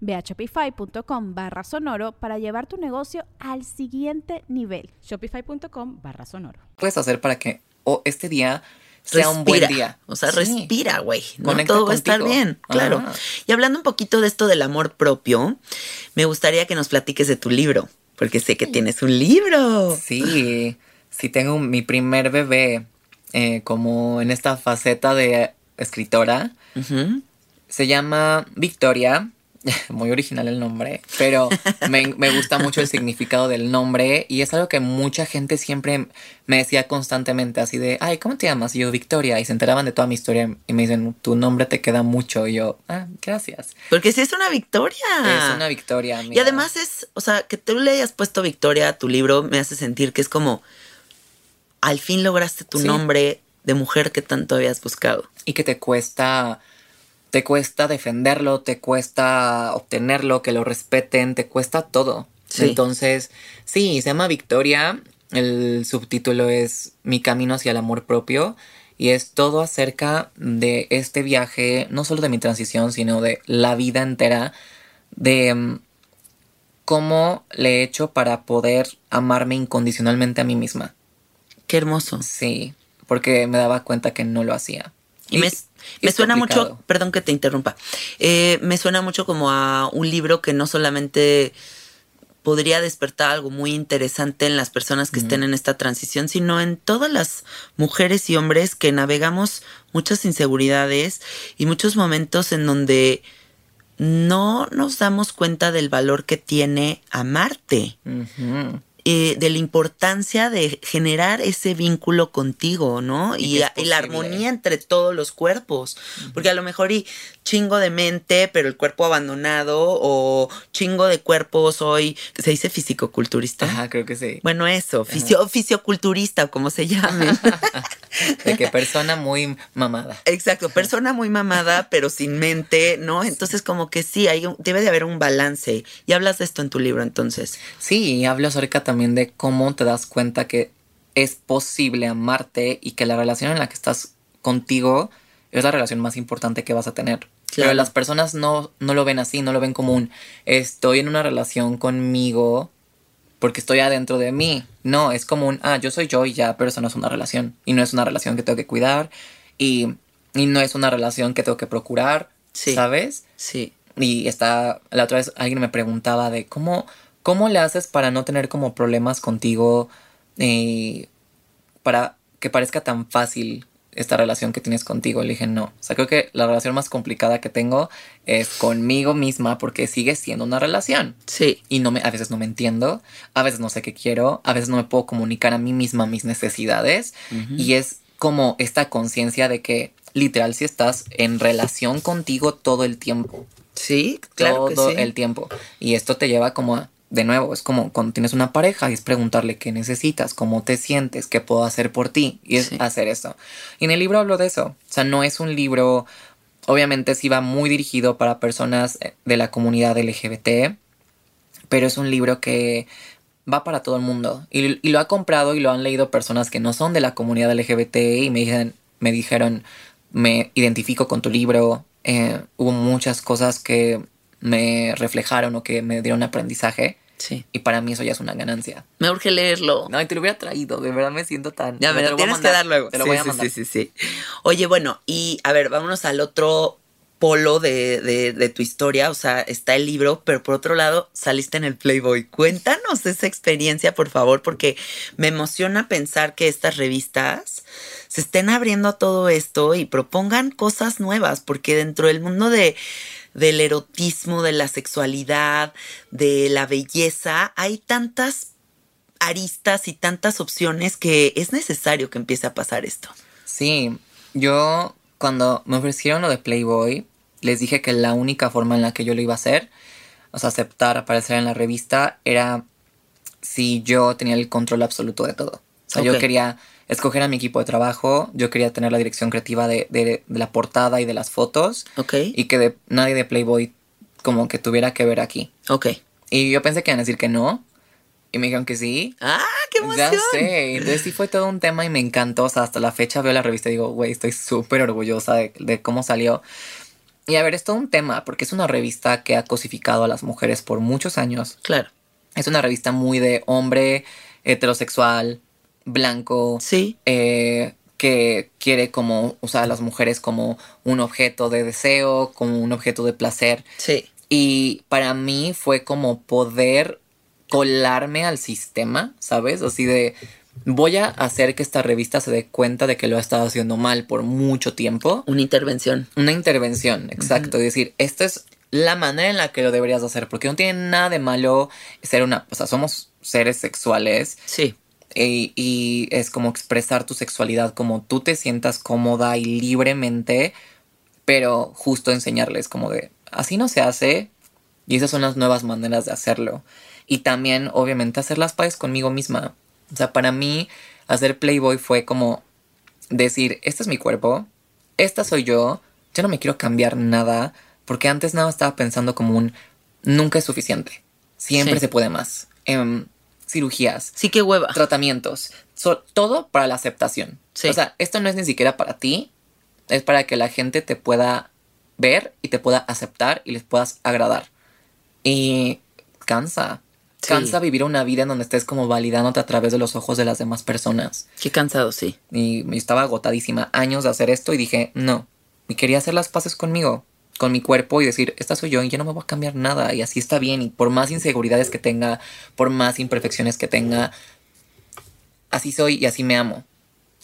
Ve a shopify.com barra sonoro para llevar tu negocio al siguiente nivel. Shopify.com barra sonoro. puedes hacer para que oh, este día sea un buen día? O sea, Sí. respira, güey. No Conecta todo va a estar contigo. bien, claro. Ajá. Y hablando un poquito de esto del amor propio, me gustaría que nos platiques de tu libro, porque sé que tienes un libro. Sí, sí tengo mi primer bebé eh, como en esta faceta de escritora. Se llama Victoria. Muy original el nombre, pero me, me gusta mucho el significado del nombre y es algo que mucha gente siempre me decía constantemente así de, ay, ¿cómo te llamas? Y yo, Victoria, y se enteraban de toda mi historia y me dicen, tu nombre te queda mucho y yo, ah, gracias. Porque sí es una victoria. Es una victoria. Y amiga. además es, o sea, que tú le hayas puesto Victoria a tu libro me hace sentir que es como, al fin lograste tu Sí. nombre de mujer que tanto habías buscado. y que te cuesta te cuesta defenderlo, te cuesta obtenerlo, que lo respeten, te cuesta todo. Sí. Entonces, sí, se llama Victoria, el subtítulo es Mi camino hacia el amor propio y es todo acerca de este viaje, no solo de mi transición, sino de la vida entera, de mm, cómo le he hecho para poder amarme incondicionalmente a mí misma. Qué hermoso. Sí, porque me daba cuenta que no lo hacía. Y me, me suena complicado. mucho, perdón que te interrumpa, eh, me suena mucho como a un libro que no solamente podría despertar algo muy interesante en las personas que estén en esta transición, sino en todas las mujeres y hombres que navegamos muchas inseguridades y muchos momentos en donde no nos damos cuenta del valor que tiene amarte. Eh, de la importancia de generar ese vínculo contigo, ¿no? Y la armonía entre todos los cuerpos. Porque a lo mejor y chingo de mente, pero el cuerpo abandonado, o chingo de cuerpo soy, se dice fisicoculturista. Ajá, creo que sí. Bueno, eso, fisio, fisioculturista, o como se llame. De que persona muy mamada. Exacto, persona muy mamada, pero sin mente, ¿no? Entonces, como que sí, hay un- debe de haber un balance. Y hablas de esto en tu libro, entonces. Sí, y hablo acerca también de cómo te das cuenta que es posible amarte y que la relación en la que estás contigo es la relación más importante que vas a tener. Pero las personas no, no lo ven así, no lo ven como un estoy en una relación conmigo porque estoy adentro de mí. No, es como un, ah, yo soy yo y ya, pero eso no es una relación. Y no es una relación que tengo que cuidar y, y no es una relación que tengo que procurar, Sí. ¿sabes? Sí. Y está, la otra vez alguien me preguntaba de cómo, cómo le haces para no tener como problemas contigo, eh, para que parezca tan fácil esta relación que tienes contigo. Le dije, no. O sea, creo que la relación más complicada que tengo es conmigo misma porque sigue siendo una relación. Sí. Y no me, a veces no me entiendo, a veces no sé qué quiero, a veces no me puedo comunicar a mí misma mis necesidades. Y es como esta conciencia de que literal si estás en relación contigo todo el tiempo Sí, claro todo que sí. el tiempo. Y esto te lleva como a, de nuevo, es como cuando tienes una pareja y es preguntarle qué necesitas, cómo te sientes, qué puedo hacer por ti. Y es Sí. hacer eso. Y en el libro hablo de eso. O sea, no es un libro, obviamente sí va muy dirigido para personas eh, de la comunidad LGBT, pero es un libro que va para todo el mundo. Y, y lo ha comprado y lo han leído personas que no son de la comunidad LGBT y me dijeron, me dijeron, me identifico con tu libro. Eh, hubo muchas cosas que me reflejaron o que me dieron aprendizaje. Sí. Y para mí eso ya es una ganancia. Me urge leerlo. No, y te lo hubiera traído, de verdad me siento tan... Ya, me lo tienes que mandar, dar luego. Te lo sí, voy a sí, mandar. sí, sí, sí. Oye, bueno, y a ver, vámonos al otro polo de, de- de tu historia. O sea, está el libro, pero por otro lado, saliste en el Playboy. Cuéntanos esa experiencia, por favor, porque me emociona pensar que estas revistas se estén abriendo a todo esto y propongan cosas nuevas, porque dentro del mundo de del erotismo, de la sexualidad, de la belleza, hay tantas aristas y tantas opciones que es necesario que empiece a pasar esto. Sí, yo cuando me ofrecieron lo de Playboy, les dije que la única forma en la que yo lo iba a hacer, o sea, aceptar aparecer en la revista, era si yo tenía el control absoluto de todo. O sea, yo quería escoger a mi equipo de trabajo, yo quería tener la dirección creativa de, de- de la portada y de las fotos, Ok. y que de- nadie de Playboy como que tuviera que ver aquí. Ok. Y yo pensé que iban a decir que no, y me dijeron que sí. ¡Ah, qué Ya emoción! sé, entonces sí fue todo un tema y me encantó. O sea, hasta la fecha veo la revista y digo, güey, estoy súper orgullosa de, de cómo salió. Y a ver, es todo un tema, porque es una revista que ha cosificado a las mujeres por muchos años. Claro. Es una revista muy de hombre, heterosexual, blanco, Sí. eh, que quiere como usar a las mujeres como un objeto de deseo, como un objeto de placer. Sí. Y para mí fue como poder colarme al sistema, ¿sabes? Así de, voy a hacer que esta revista se dé cuenta de que lo ha estado haciendo mal por mucho tiempo. Una intervención. Una intervención, exacto. Y decir, esta es la manera en la que lo deberías hacer, porque no tiene nada de malo ser una, o sea, somos seres sexuales Sí. Y, y es como expresar tu sexualidad como tú te sientas cómoda y libremente, pero justo enseñarles como de, así no se hace y esas son las nuevas maneras de hacerlo. Y también, obviamente, hacer las paces conmigo misma. O sea, para mí, hacer Playboy fue como decir, este es mi cuerpo, esta soy yo, yo no me quiero cambiar nada, porque antes nada estaba pensando como un, nunca es suficiente, siempre Sí. se puede más. Em, cirugías, Sí, qué hueva. tratamientos, so- todo para la aceptación. Sí. O sea, esto no es ni siquiera para ti, es para que la gente te pueda ver y te pueda aceptar y les puedas agradar. Y cansa. Sí. Cansa vivir una vida en donde estés como validándote a través de los ojos de las demás personas. Qué cansado, sí. Y me estaba agotadísima años de hacer esto y dije, no. Y quería hacer las paces conmigo, con mi cuerpo y decir, esta soy yo y yo no me voy a cambiar nada y así está bien. Y por más inseguridades que tenga, por más imperfecciones que tenga, así soy y así me amo.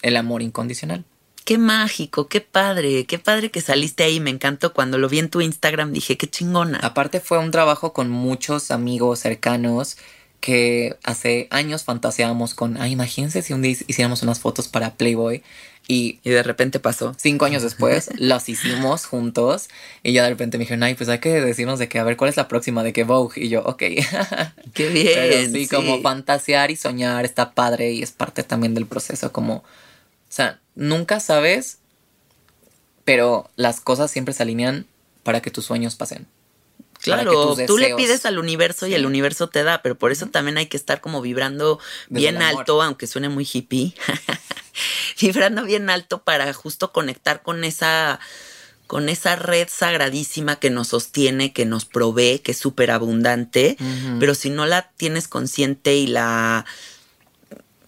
El amor incondicional. Qué mágico, qué padre, qué padre que saliste ahí. Me encantó cuando lo vi en tu Instagram. Dije, qué chingona. Aparte fue un trabajo con muchos amigos cercanos que hace años fantaseábamos con, ay, imagínense si un día hiciéramos unas fotos para Playboy y Y de repente pasó. cinco años después las hicimos juntos y ya de repente me dijeron, ay, pues hay que decirnos de que, a ver, ¿cuál es la próxima? De que Vogue y yo, ok. Qué bien. Pero sí, como fantasear y soñar está padre y es parte también del proceso, como, o sea, nunca sabes, pero las cosas siempre se alinean para que tus sueños pasen. Claro, tú le pides al universo y el universo te da, pero por eso también hay que estar como vibrando Desde bien alto, aunque suene muy hippie. vibrando bien alto para justo conectar con esa con esa red sagradísima que nos sostiene, que nos provee, que es súper abundante, pero si no la tienes consciente y la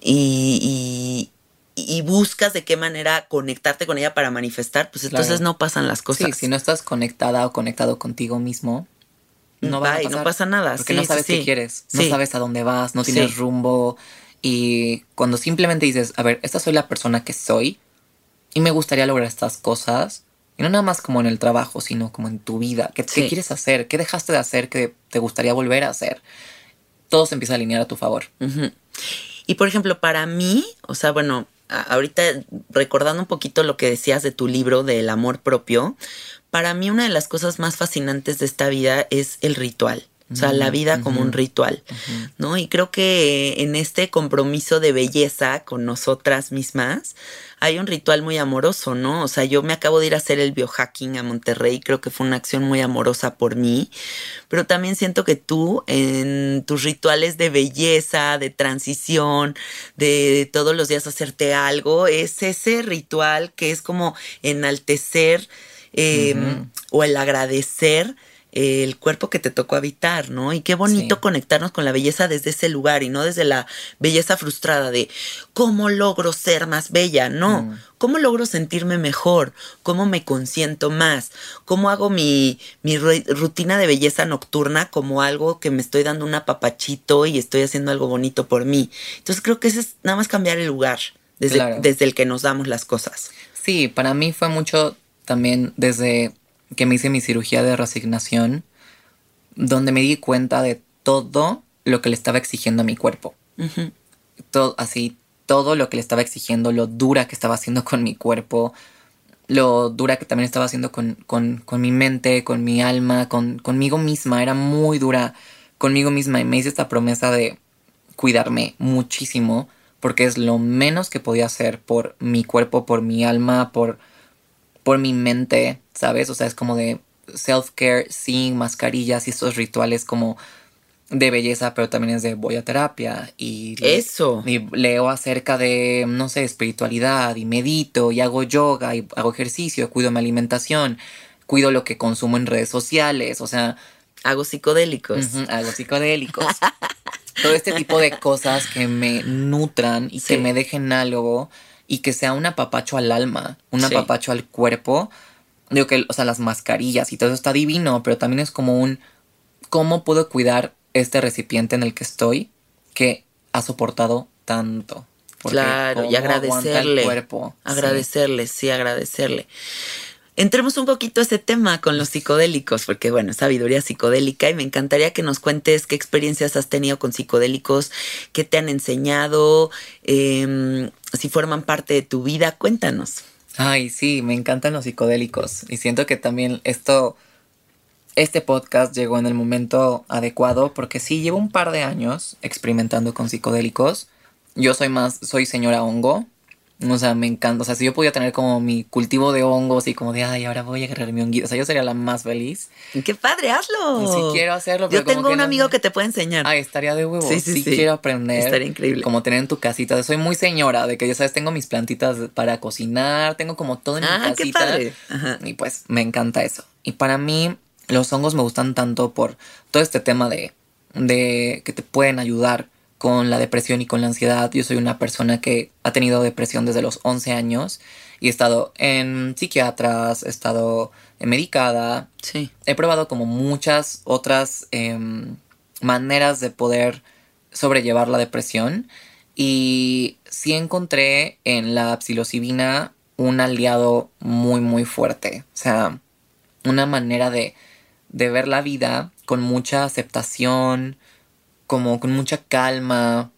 y, y, y buscas de qué manera conectarte con ella para manifestar, pues entonces Claro. no pasan las cosas. Sí, si no estás conectada o conectado contigo mismo, no va a Bye, pasar. no pasa nada. Porque sí, no sí, sabes qué sí. quieres, no sabes a dónde vas, no tienes rumbo. Y cuando simplemente dices, a ver, esta soy la persona que soy y me gustaría lograr estas cosas, y no nada más como en el trabajo, sino como en tu vida. ¿Qué, quieres hacer? ¿Qué dejaste de hacer que te gustaría volver a hacer? Todo se empieza a alinear a tu favor. Y por ejemplo, para mí, o sea, bueno, ahorita recordando un poquito lo que decías de tu libro del amor propio, para mí una de las cosas más fascinantes de esta vida es el ritual. O sea, la vida como un ritual, ¿no? Y creo que en este compromiso de belleza con nosotras mismas hay un ritual muy amoroso, ¿no? O sea, yo me acabo de ir a hacer el biohacking a Monterrey, creo que fue una acción muy amorosa por mí, pero también siento que tú en tus rituales de belleza, de transición, de todos los días hacerte algo, es ese ritual que es como enaltecer eh, o el agradecer el cuerpo que te tocó habitar, ¿no? Y qué bonito Sí. conectarnos con la belleza desde ese lugar y no desde la belleza frustrada de cómo logro ser más bella, no, Mm. cómo logro sentirme mejor, cómo me consiento más, cómo hago mi, mi ru- rutina de belleza nocturna como algo que me estoy dando un apapachito y estoy haciendo algo bonito por mí. Entonces creo que ese es nada más cambiar el lugar desde, Claro. desde el que nos damos las cosas. Sí, para mí fue mucho también desde que me hice mi cirugía de resignación, donde me di cuenta de todo lo que le estaba exigiendo a mi cuerpo. Todo, así, todo lo que le estaba exigiendo, lo dura que estaba haciendo con mi cuerpo. lo dura que también estaba haciendo con, con, con mi mente, con mi alma, con, conmigo misma. Era muy dura conmigo misma y me hice esta promesa de cuidarme muchísimo porque es lo menos que podía hacer por mi cuerpo, por mi alma, por, por mi mente, ¿sabes? O sea, es como de self-care sin mascarillas y estos rituales como de belleza, pero también es de voy a terapia y eso y leo acerca de no sé espiritualidad y medito y hago yoga y hago ejercicio, cuido mi alimentación, cuido lo que consumo en redes sociales, o sea, hago psicodélicos, hago psicodélicos. Todo este tipo de cosas que me nutran y que me dejen algo y que sea un apapacho al alma, un apapacho al cuerpo. Digo que, o sea, las mascarillas y todo eso está divino, pero también es como un cómo puedo cuidar este recipiente en el que estoy que ha soportado tanto. claro, y agradecerle. El cuerpo. Agradecerle, sí. agradecerle. Entremos un poquito a ese tema con los psicodélicos, porque bueno, sabiduría psicodélica y me encantaría que nos cuentes qué experiencias has tenido con psicodélicos, qué te han enseñado, em, si forman parte de tu vida, cuéntanos. Ay, sí, me encantan los psicodélicos y siento que también esto este podcast llegó en el momento adecuado porque sí, llevo un par de años experimentando con psicodélicos. Yo soy más, soy señora hongo. O sea, me encanta. O sea, si yo pudiera tener como mi cultivo de hongos y como de, ay, ahora voy a agarrar mi honguito. O sea, yo sería la más feliz. ¡Qué padre! ¡Hazlo! Sí, quiero hacerlo. Pero yo tengo un amigo que te puede enseñar. Ay, estaría de huevo. Sí, sí, sí, quiero aprender. Estaría increíble. Como tener en tu casita. Soy muy señora de que ya sabes, tengo mis plantitas para cocinar. Tengo como todo en mi casita. ¡Qué padre! Ajá. Y pues me encanta eso. Y para mí, los hongos me gustan tanto por todo este tema de, de que te pueden ayudar con la depresión y con la ansiedad. Yo soy una persona que ha tenido depresión desde los 11 años y he estado en psiquiatras, he estado medicada. Sí. He probado como muchas otras em, maneras de poder sobrellevar la depresión y sí encontré en la psilocibina un aliado muy muy fuerte. O sea, una manera de de ver la vida con mucha aceptación, como con mucha calma,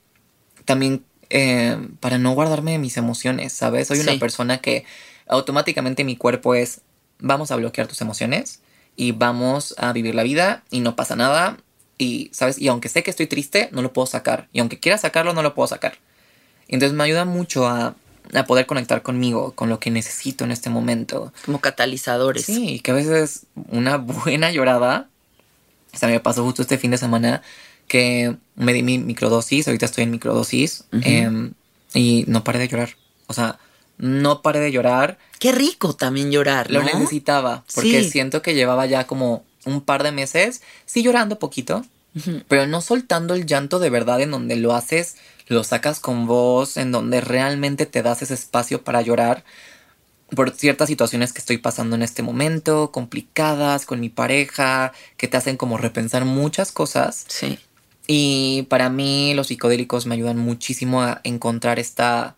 también eh, para no guardarme mis emociones, ¿sabes? Soy una persona que automáticamente mi cuerpo es, vamos a bloquear tus emociones y vamos a vivir la vida y no pasa nada y, ¿sabes? Y aunque sé que estoy triste, no lo puedo sacar. Y aunque quiera sacarlo, no lo puedo sacar. Entonces me ayuda mucho a a poder conectar conmigo, con lo que necesito en este momento. Como catalizadores. Sí, que a veces una buena llorada, o sea, me pasó justo este fin de semana que me di mi microdosis, ahorita estoy en microdosis, em, y no paré de llorar. O sea, no paré de llorar. Qué rico también llorar. Lo necesitaba, porque siento que llevaba ya como un par de meses, sí llorando poquito, pero no soltando el llanto de verdad en donde lo haces lo sacas con voz, en donde realmente te das ese espacio para llorar por ciertas situaciones que estoy pasando en este momento, complicadas con mi pareja, que te hacen como repensar muchas cosas. Sí. Y para mí los psicodélicos me ayudan muchísimo a encontrar esta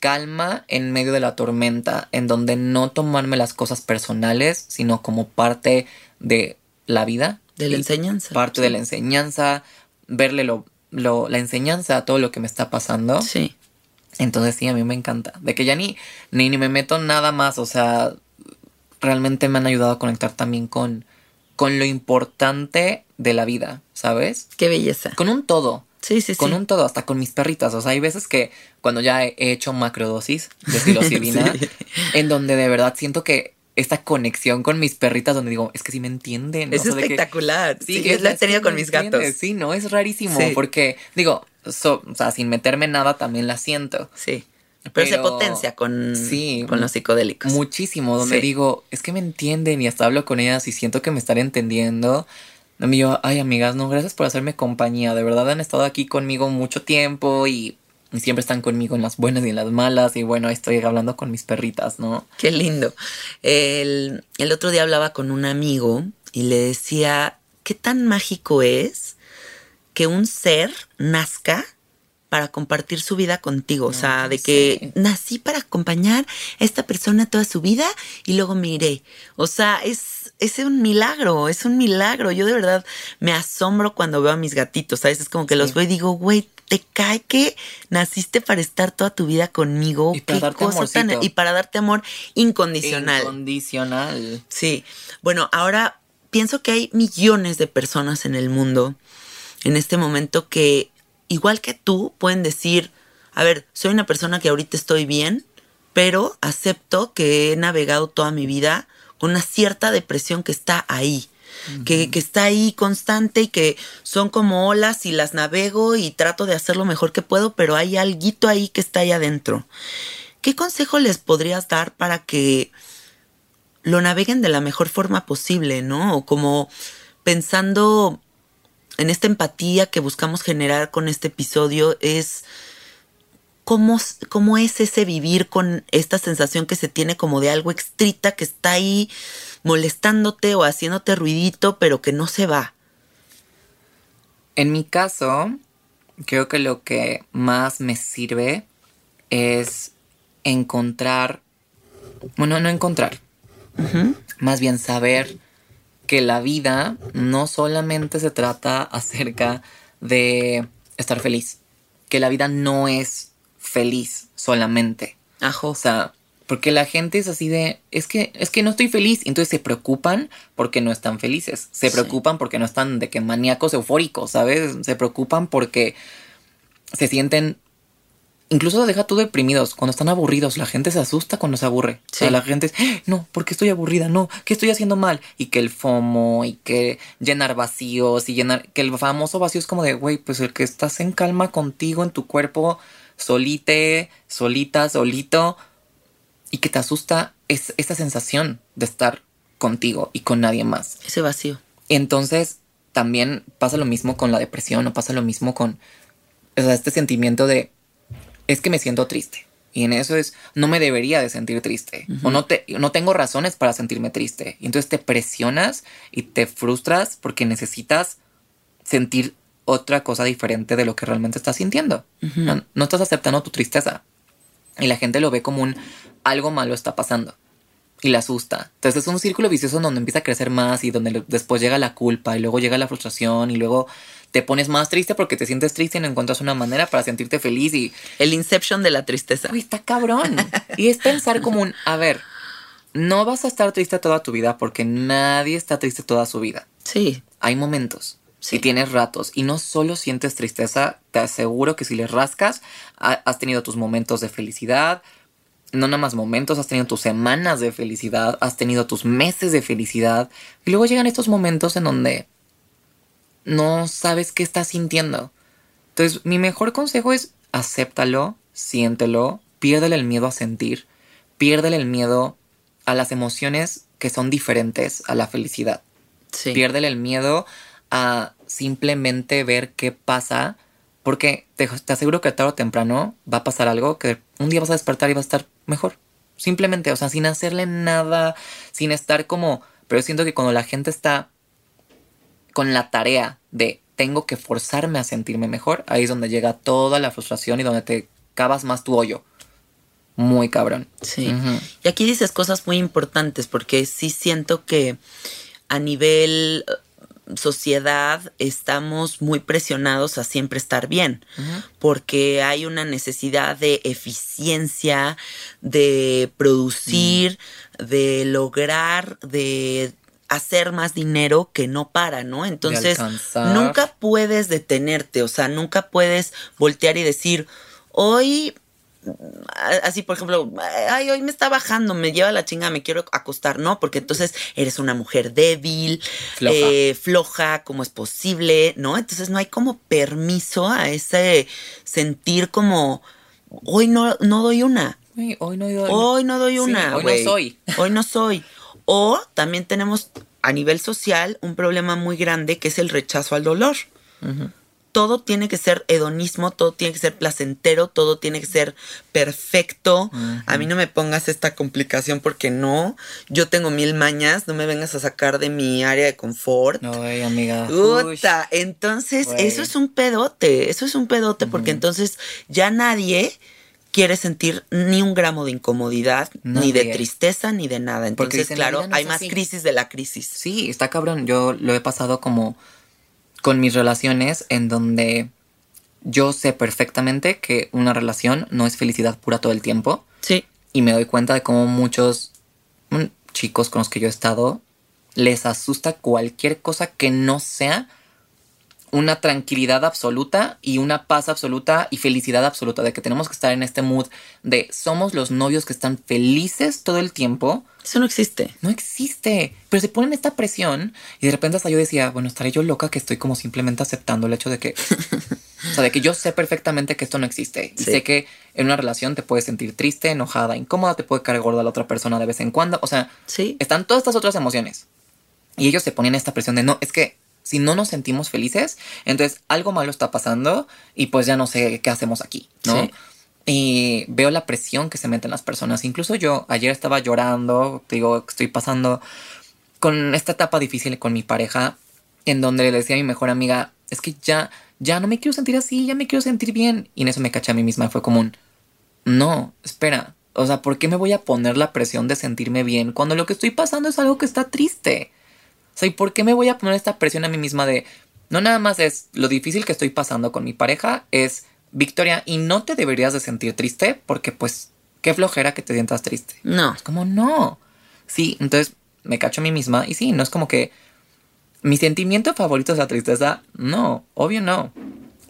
calma en medio de la tormenta, en donde no tomarme las cosas personales, sino como parte de la vida. De la enseñanza. Parte de la enseñanza, verle lo, lo, la enseñanza a todo lo que me está pasando. Sí. Entonces sí, a mí me encanta. De que ya ni, ni, ni me meto nada más. O sea, realmente me han ayudado a conectar también con, con lo importante de la vida, ¿sabes? Qué belleza. Con un todo. Sí, sí, con un todo, hasta con mis perritas. O sea, hay veces que cuando ya he hecho macrodosis de psilocibina, en donde de verdad siento que esta conexión con mis perritas donde digo, es que sí me entienden. Es espectacular. sí, yo lo he tenido con mis gatos. Sí, no, es rarísimo porque digo, o sea, sin meterme nada también la siento. Sí. Pero, se potencia con, con los psicodélicos. Muchísimo, donde digo, es que me entienden y hasta hablo con ellas y siento que me están entendiendo. Y yo, ay amigas, no, gracias por hacerme compañía. De verdad han estado aquí conmigo mucho tiempo y y siempre están conmigo en las buenas y en las malas. Y bueno, estoy hablando con mis perritas, ¿no? Qué lindo. El, el otro día hablaba con un amigo y le decía, ¿qué tan mágico es que un ser nazca para compartir su vida contigo. o sea, de que nací para acompañar a esta persona toda su vida y luego me iré. O sea, es, es un milagro, es un milagro. Yo de verdad me asombro cuando veo a mis gatitos, ¿sabes? Es como que los veo y digo, güey, te cae que naciste para estar toda tu vida conmigo. Y para darte y para darte amor incondicional. Incondicional. Sí. Bueno, ahora pienso que hay millones de personas en el mundo en este momento que, igual que tú, pueden decir, a ver, soy una persona que ahorita estoy bien, pero acepto que he navegado toda mi vida con una cierta depresión que está ahí. que, que, está ahí constante y que son como olas y las navego y trato de hacer lo mejor que puedo, pero hay algo ahí que está ahí adentro. ¿Qué consejo les podrías dar para que lo naveguen de la mejor forma posible, ¿no? O como pensando en esta empatía que buscamos generar con este episodio es cómo, cómo es ese vivir con esta sensación que se tiene como de algo extrita que está ahí molestándote o haciéndote ruidito, pero que no se va. En mi caso, creo que lo que más me sirve es encontrar, bueno, no encontrar, más bien saber que la vida no solamente se trata acerca de estar feliz, que la vida no es feliz solamente. Ajo. O sea, porque la gente es así de, es que, es que no estoy feliz. Y entonces se preocupan porque no están felices. Se preocupan porque no están de que maníacos eufóricos, ¿sabes? Se preocupan porque se sienten incluso deja tú deprimidos. Cuando están aburridos, la gente se asusta cuando se aburre. O sea, la gente es, ¡Ah! no, porque estoy aburrida, no, ¿qué estoy haciendo mal? Y que el FOMO y que llenar vacíos y llenar, que el famoso vacío es como de, güey, pues el que estás en calma contigo en tu cuerpo, solite, solita, solito, y que te asusta es esa sensación de estar contigo y con nadie más. Ese vacío. Entonces, también pasa lo mismo con la depresión o pasa lo mismo con o sea, este sentimiento de es que me siento triste. Y en eso es, no me debería de sentir triste. O no, te, no tengo razones para sentirme triste. Y entonces te presionas y te frustras porque necesitas sentir otra cosa diferente de lo que realmente estás sintiendo. no, no, estás aceptando tu tristeza. Y la gente lo ve como un algo malo está pasando. Y le asusta. Entonces es un círculo vicioso donde empieza a crecer más y donde después llega la culpa y luego llega la frustración y luego te pones más triste porque te sientes triste y no encuentras una manera para sentirte feliz y... El inception de la tristeza. Uy, está cabrón. y es pensar como un, a ver, no vas a estar triste toda tu vida porque nadie está triste toda su vida. Sí. Hay momentos. Si tienes ratos y no solo sientes tristeza, te aseguro que si le rascas, has tenido tus momentos de felicidad, no nada más momentos, has tenido tus semanas de felicidad, has tenido tus meses de felicidad, y luego llegan estos momentos en donde no sabes qué estás sintiendo. Entonces, mi mejor consejo es acéptalo, siéntelo, piérdele el miedo a sentir, piérdele el miedo a las emociones que son diferentes a la felicidad. Sí. Piérdele el miedo a simplemente ver qué pasa, porque te, te, aseguro que tarde o temprano va a pasar algo que un día vas a despertar y va a estar mejor. Simplemente, o sea, sin hacerle nada, sin estar como... Pero siento que cuando la gente está con la tarea de tengo que forzarme a sentirme mejor, ahí es donde llega toda la frustración y donde te cavas más tu hoyo. Muy cabrón. Sí. Y aquí dices cosas muy importantes porque sí siento que a nivel sociedad estamos muy presionados a siempre estar bien, porque hay una necesidad de eficiencia, de producir, mm. de lograr, de hacer más dinero que no para, ¿no? Entonces, nunca puedes detenerte, o sea, nunca puedes voltear y decir, hoy, así por ejemplo, ay, hoy me está bajando, me lleva la chinga, me quiero acostar, ¿no? Porque entonces eres una mujer débil, floja, eh, floja como es posible, ¿no? Entonces no hay como permiso a ese sentir como, hoy no, no doy una. Hoy no doy, hoy no doy una. hoy no soy. Hoy no soy. O también tenemos a nivel social un problema muy grande que es el rechazo al dolor. Todo tiene que ser hedonismo, todo tiene que ser placentero, todo tiene que ser perfecto. A mí no me pongas esta complicación porque no. Yo tengo mil mañas, no me vengas a sacar de mi área de confort. No, amiga. Puta. Entonces, eso es un pedote, eso es un pedote porque entonces ya nadie quiere sentir ni un gramo de incomodidad, ni de tristeza, ni de nada. Entonces, claro, hay más crisis de la crisis. Sí, está cabrón. Yo lo he pasado como con mis relaciones en donde yo sé perfectamente que una relación no es felicidad pura todo el tiempo. Sí. Y me doy cuenta de cómo muchos mm, chicos con los que yo he estado les asusta cualquier cosa que no sea una tranquilidad absoluta y una paz absoluta y felicidad absoluta, de que tenemos que estar en este mood de somos los novios que están felices todo el tiempo. Eso no existe. No existe. Pero se ponen esta presión y de repente hasta yo decía, bueno, estaré yo loca que estoy como simplemente aceptando el hecho de que... o sea, de que yo sé perfectamente que esto no existe. Y sé que en una relación te puedes sentir triste, enojada, incómoda, te puede caer gorda la otra persona de vez en cuando. O sea, sí. están todas estas otras emociones. Y ellos se ponían esta presión de no, es que si no nos sentimos felices, entonces algo malo está pasando y pues ya no sé qué hacemos aquí, ¿no? Y veo la presión que se meten las personas. Incluso yo ayer estaba llorando, digo, estoy pasando con esta etapa difícil con mi pareja, en donde le decía a mi mejor amiga, es que ya, ya no me quiero sentir así, ya me quiero sentir bien. Y en eso me caché a mí misma, fue como un, no, espera, o sea, ¿por qué me voy a poner la presión de sentirme bien cuando lo que estoy pasando es algo que está triste? O sea, ¿y por qué me voy a poner esta presión a mí misma de, no nada más es lo difícil que estoy pasando con mi pareja, es, Victoria, y no te deberías de sentir triste porque pues, qué flojera que te sientas triste. No. Es como, no. Sí, entonces me cacho a mí misma y sí, no es como que mi sentimiento favorito es la tristeza. No, obvio no.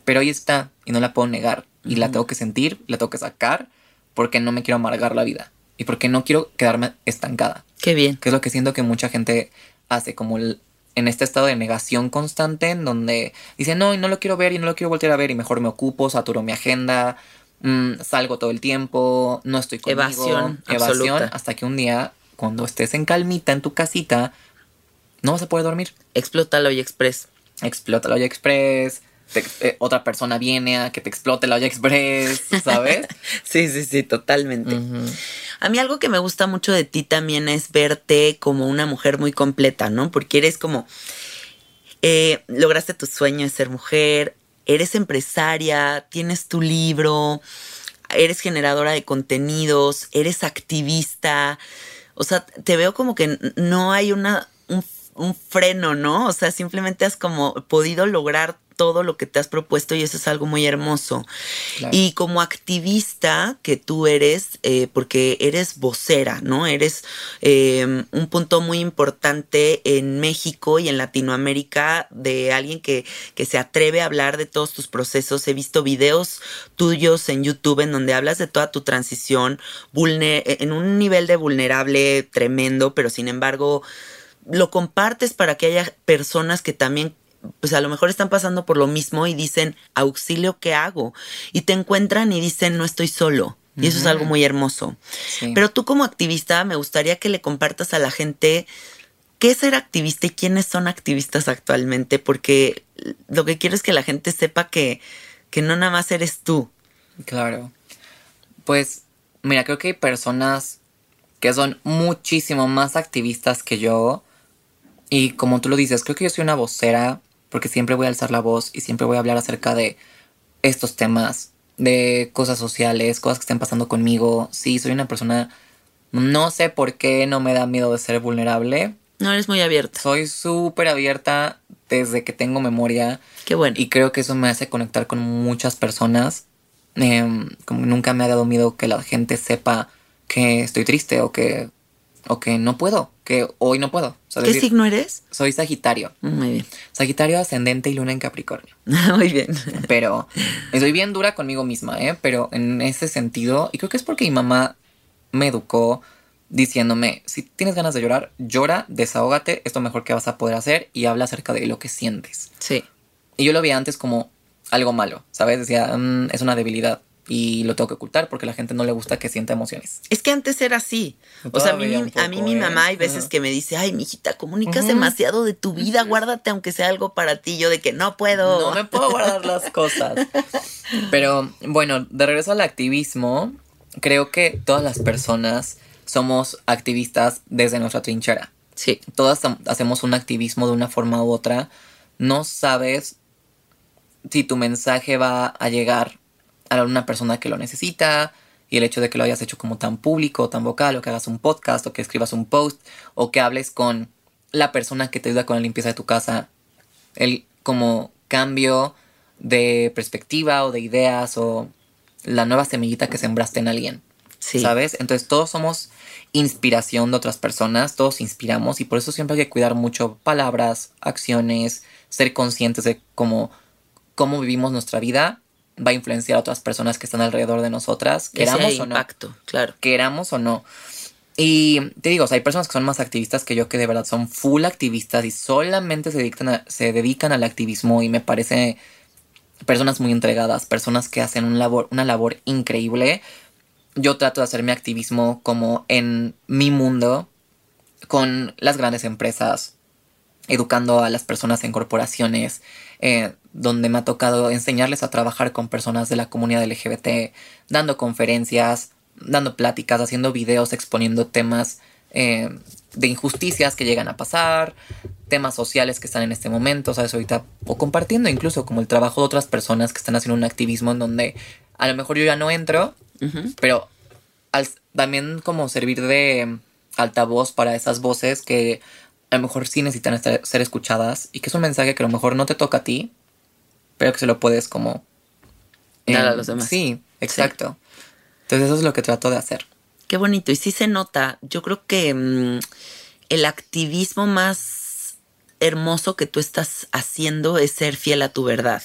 Pero ahí está y no la puedo negar y la tengo que sentir, la tengo que sacar porque no me quiero amargar la vida y porque no quiero quedarme estancada. Qué bien. Que es lo que siento que mucha gente hace, como en este estado de negación constante, en donde dice, no, y no lo quiero ver y no lo quiero volver a ver y mejor me ocupo, saturo mi agenda, mm, salgo todo el tiempo, no estoy conmigo. Evasión, evasión, hasta que un día, cuando estés en calmita en tu casita, no vas a poder dormir. Explota la olla express. Explota la olla express. Eh, otra persona viene a que te explote la olla express, ¿sabes? sí, sí, sí, totalmente. A mí algo que me gusta mucho de ti también es verte como una mujer muy completa, ¿no? Porque eres como, eh, lograste tu sueño de ser mujer, eres empresaria, tienes tu libro, eres generadora de contenidos, eres activista. O sea, te veo como que no hay una, un, un freno, ¿no? O sea, simplemente has como podido lograr todo lo que te has propuesto y eso es algo muy hermoso. Y como activista que tú eres, eh, porque eres vocera, ¿no? Eres em, un punto muy importante en México y en Latinoamérica de alguien que, que se atreve a hablar de todos tus procesos. He visto videos tuyos en YouTube en donde hablas de toda tu transición en un nivel de vulnerable tremendo, pero sin embargo lo compartes para que haya personas que también pues a lo mejor están pasando por lo mismo y dicen, auxilio, ¿qué hago? Y te encuentran y dicen, no estoy solo. Y eso es algo muy hermoso. Pero tú como activista, me gustaría que le compartas a la gente qué es ser activista y quiénes son activistas actualmente, porque lo que quiero es que la gente sepa que, que no nada más eres tú. Claro. Pues, mira, creo que hay personas que son muchísimo más activistas que yo. Y como tú lo dices, creo que yo soy una vocera porque siempre voy a alzar la voz y siempre voy a hablar acerca de estos temas, de cosas sociales, cosas que estén pasando conmigo. Sí, soy una persona, no sé por qué no me da miedo de ser vulnerable. No, eres muy abierta. Soy súper abierta desde que tengo memoria. Qué bueno. Y creo que eso me hace conectar con muchas personas. Em, como nunca me ha dado miedo que la gente sepa que estoy triste o que o que no puedo, que hoy no puedo. ¿Qué signo eres? Soy Sagitario. Mm, muy bien. Sagitario ascendente y luna en Capricornio. Muy bien. Pero estoy bien dura conmigo misma, ¿eh? Pero en ese sentido, y creo que es porque mi mamá me educó diciéndome, si tienes ganas de llorar, llora, desahógate, es lo mejor que vas a poder hacer y habla acerca de lo que sientes. Sí. Y yo lo vi antes como algo malo, ¿sabes? Decía, mm, es una debilidad. Y lo tengo que ocultar porque a la gente no le gusta que sienta emociones. Es que antes era así. O sea, a mí, a mi ¿eh? mamá hay veces que me dice, ay, mijita, comunicas demasiado de tu vida, guárdate aunque sea algo para ti. Yo de que no puedo. No me puedo guardar las cosas. Pero bueno, de regreso al activismo, creo que todas las personas somos activistas desde nuestra trinchera. Sí, Todas ha- hacemos un activismo de una forma u otra. No sabes si tu mensaje va a llegar a una persona que lo necesita y el hecho de que lo hayas hecho como tan público, tan vocal, o que hagas un podcast, o que escribas un post, o que hables con la persona que te ayuda con la limpieza de tu casa, el como cambio de perspectiva o de ideas o la nueva semillita que sembraste en alguien. sí. ¿Sabes? Entonces todos somos inspiración de otras personas, todos inspiramos y por eso siempre hay que cuidar mucho palabras, acciones, ser conscientes de cómo, cómo vivimos nuestra vida va a influenciar a otras personas que están alrededor de nosotras, Ese queramos o no impacto, claro. queramos o no. Y te digo, o sea, hay personas que son más activistas que yo que de verdad son full activistas y solamente se dedican, a- se dedican al activismo y me parece personas muy entregadas, personas que hacen un labor, una labor increíble. Yo trato de hacer mi activismo como en mi mundo, con las grandes empresas, educando a las personas en corporaciones, eh, donde me ha tocado enseñarles a trabajar con personas de la comunidad LGBT, dando conferencias, dando pláticas, haciendo videos exponiendo temas eh, de injusticias que llegan a pasar, temas sociales que están en este momento, ¿sabes? Ahorita, o compartiendo incluso como el trabajo de otras personas que están haciendo un activismo en donde a lo mejor yo ya no entro, pero al, también como servir de altavoz para esas voces que a lo mejor sí necesitan estar- ser escuchadas y que es un mensaje que a lo mejor no te toca a ti, pero que se lo puedes como... Dar a em, los demás. Sí, exacto. Entonces eso es lo que trato de hacer. Qué bonito. Y sí se nota. Yo creo que mm, el activismo más hermoso que tú estás haciendo es ser fiel a tu verdad.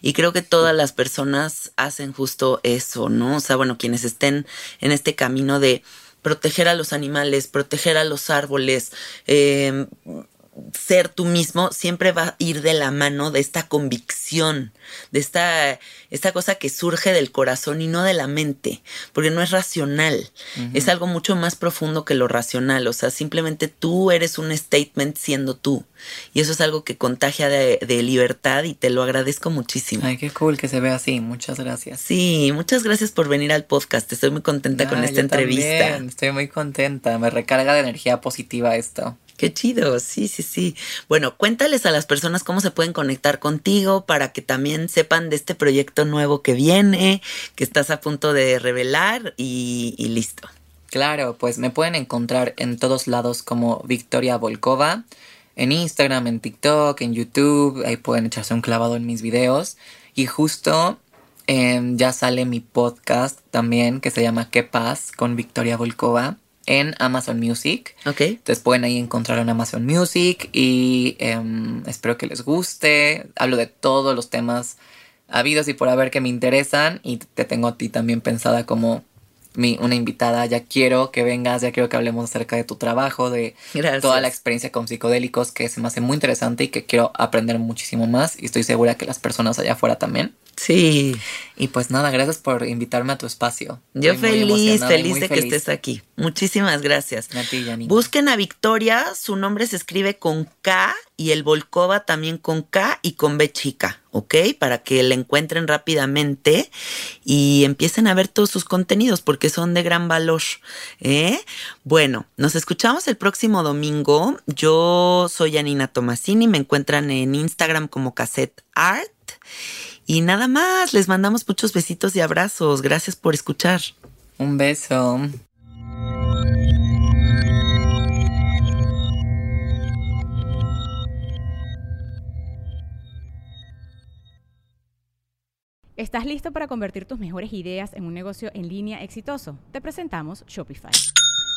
Y creo que todas las personas hacen justo eso, ¿no? O sea, bueno, quienes estén en este camino de proteger a los animales, proteger a los árboles, eh, ser tú mismo siempre va a ir de la mano de esta convicción, de esta, esta cosa que surge del corazón y no de la mente, porque no es racional, es algo mucho más profundo que lo racional, o sea, simplemente tú eres un statement siendo tú, y eso es algo que contagia de, de libertad y te lo agradezco muchísimo. Ay, qué cool que se vea así. Muchas gracias. Sí, muchas gracias por venir al podcast, estoy muy contenta con esta yo entrevista. también, Estoy muy contenta. Me recarga de energía positiva esto. Qué chido, sí, sí, sí. Bueno, cuéntales a las personas cómo se pueden conectar contigo para que también sepan de este proyecto nuevo que viene, que estás a punto de revelar y, listo. Claro, pues me pueden encontrar en todos lados como Victoria Volkova, en Instagram, en TikTok, en YouTube, ahí pueden echarse un clavado en mis videos. Y justo em, ya sale mi podcast también que se llama ¿Qué paz? con Victoria Volkova en Amazon Music. ¿Ok? Entonces pueden ahí encontrar en Amazon Music y em, espero que les guste. Hablo de todos los temas habidos y por haber que me interesan y te tengo a ti también pensada como mi, una invitada. Ya quiero que vengas, ya quiero que hablemos acerca de tu trabajo, de Gracias. toda la experiencia con psicodélicos que se me hace muy interesante y que quiero aprender muchísimo más y estoy segura que las personas allá afuera también. Sí, Y pues nada, gracias por invitarme a tu espacio. yo Estoy feliz, feliz de que estés aquí. Muchísimas gracias. A ti, Janine. Busquen a Victoria, su nombre se escribe con K y el Volkova también con K y con B chica, ¿ok? Para que la encuentren rápidamente y empiecen a ver todos sus contenidos porque son de gran valor. ¿eh? Bueno, nos escuchamos el próximo domingo. Yo soy Janina Tomasini, me encuentran en Instagram como Cassette Art. Y nada más, les mandamos muchos besitos y abrazos. Gracias por escuchar. Un beso. ¿Estás listo para convertir tus mejores ideas en un negocio en línea exitoso? Te presentamos Shopify.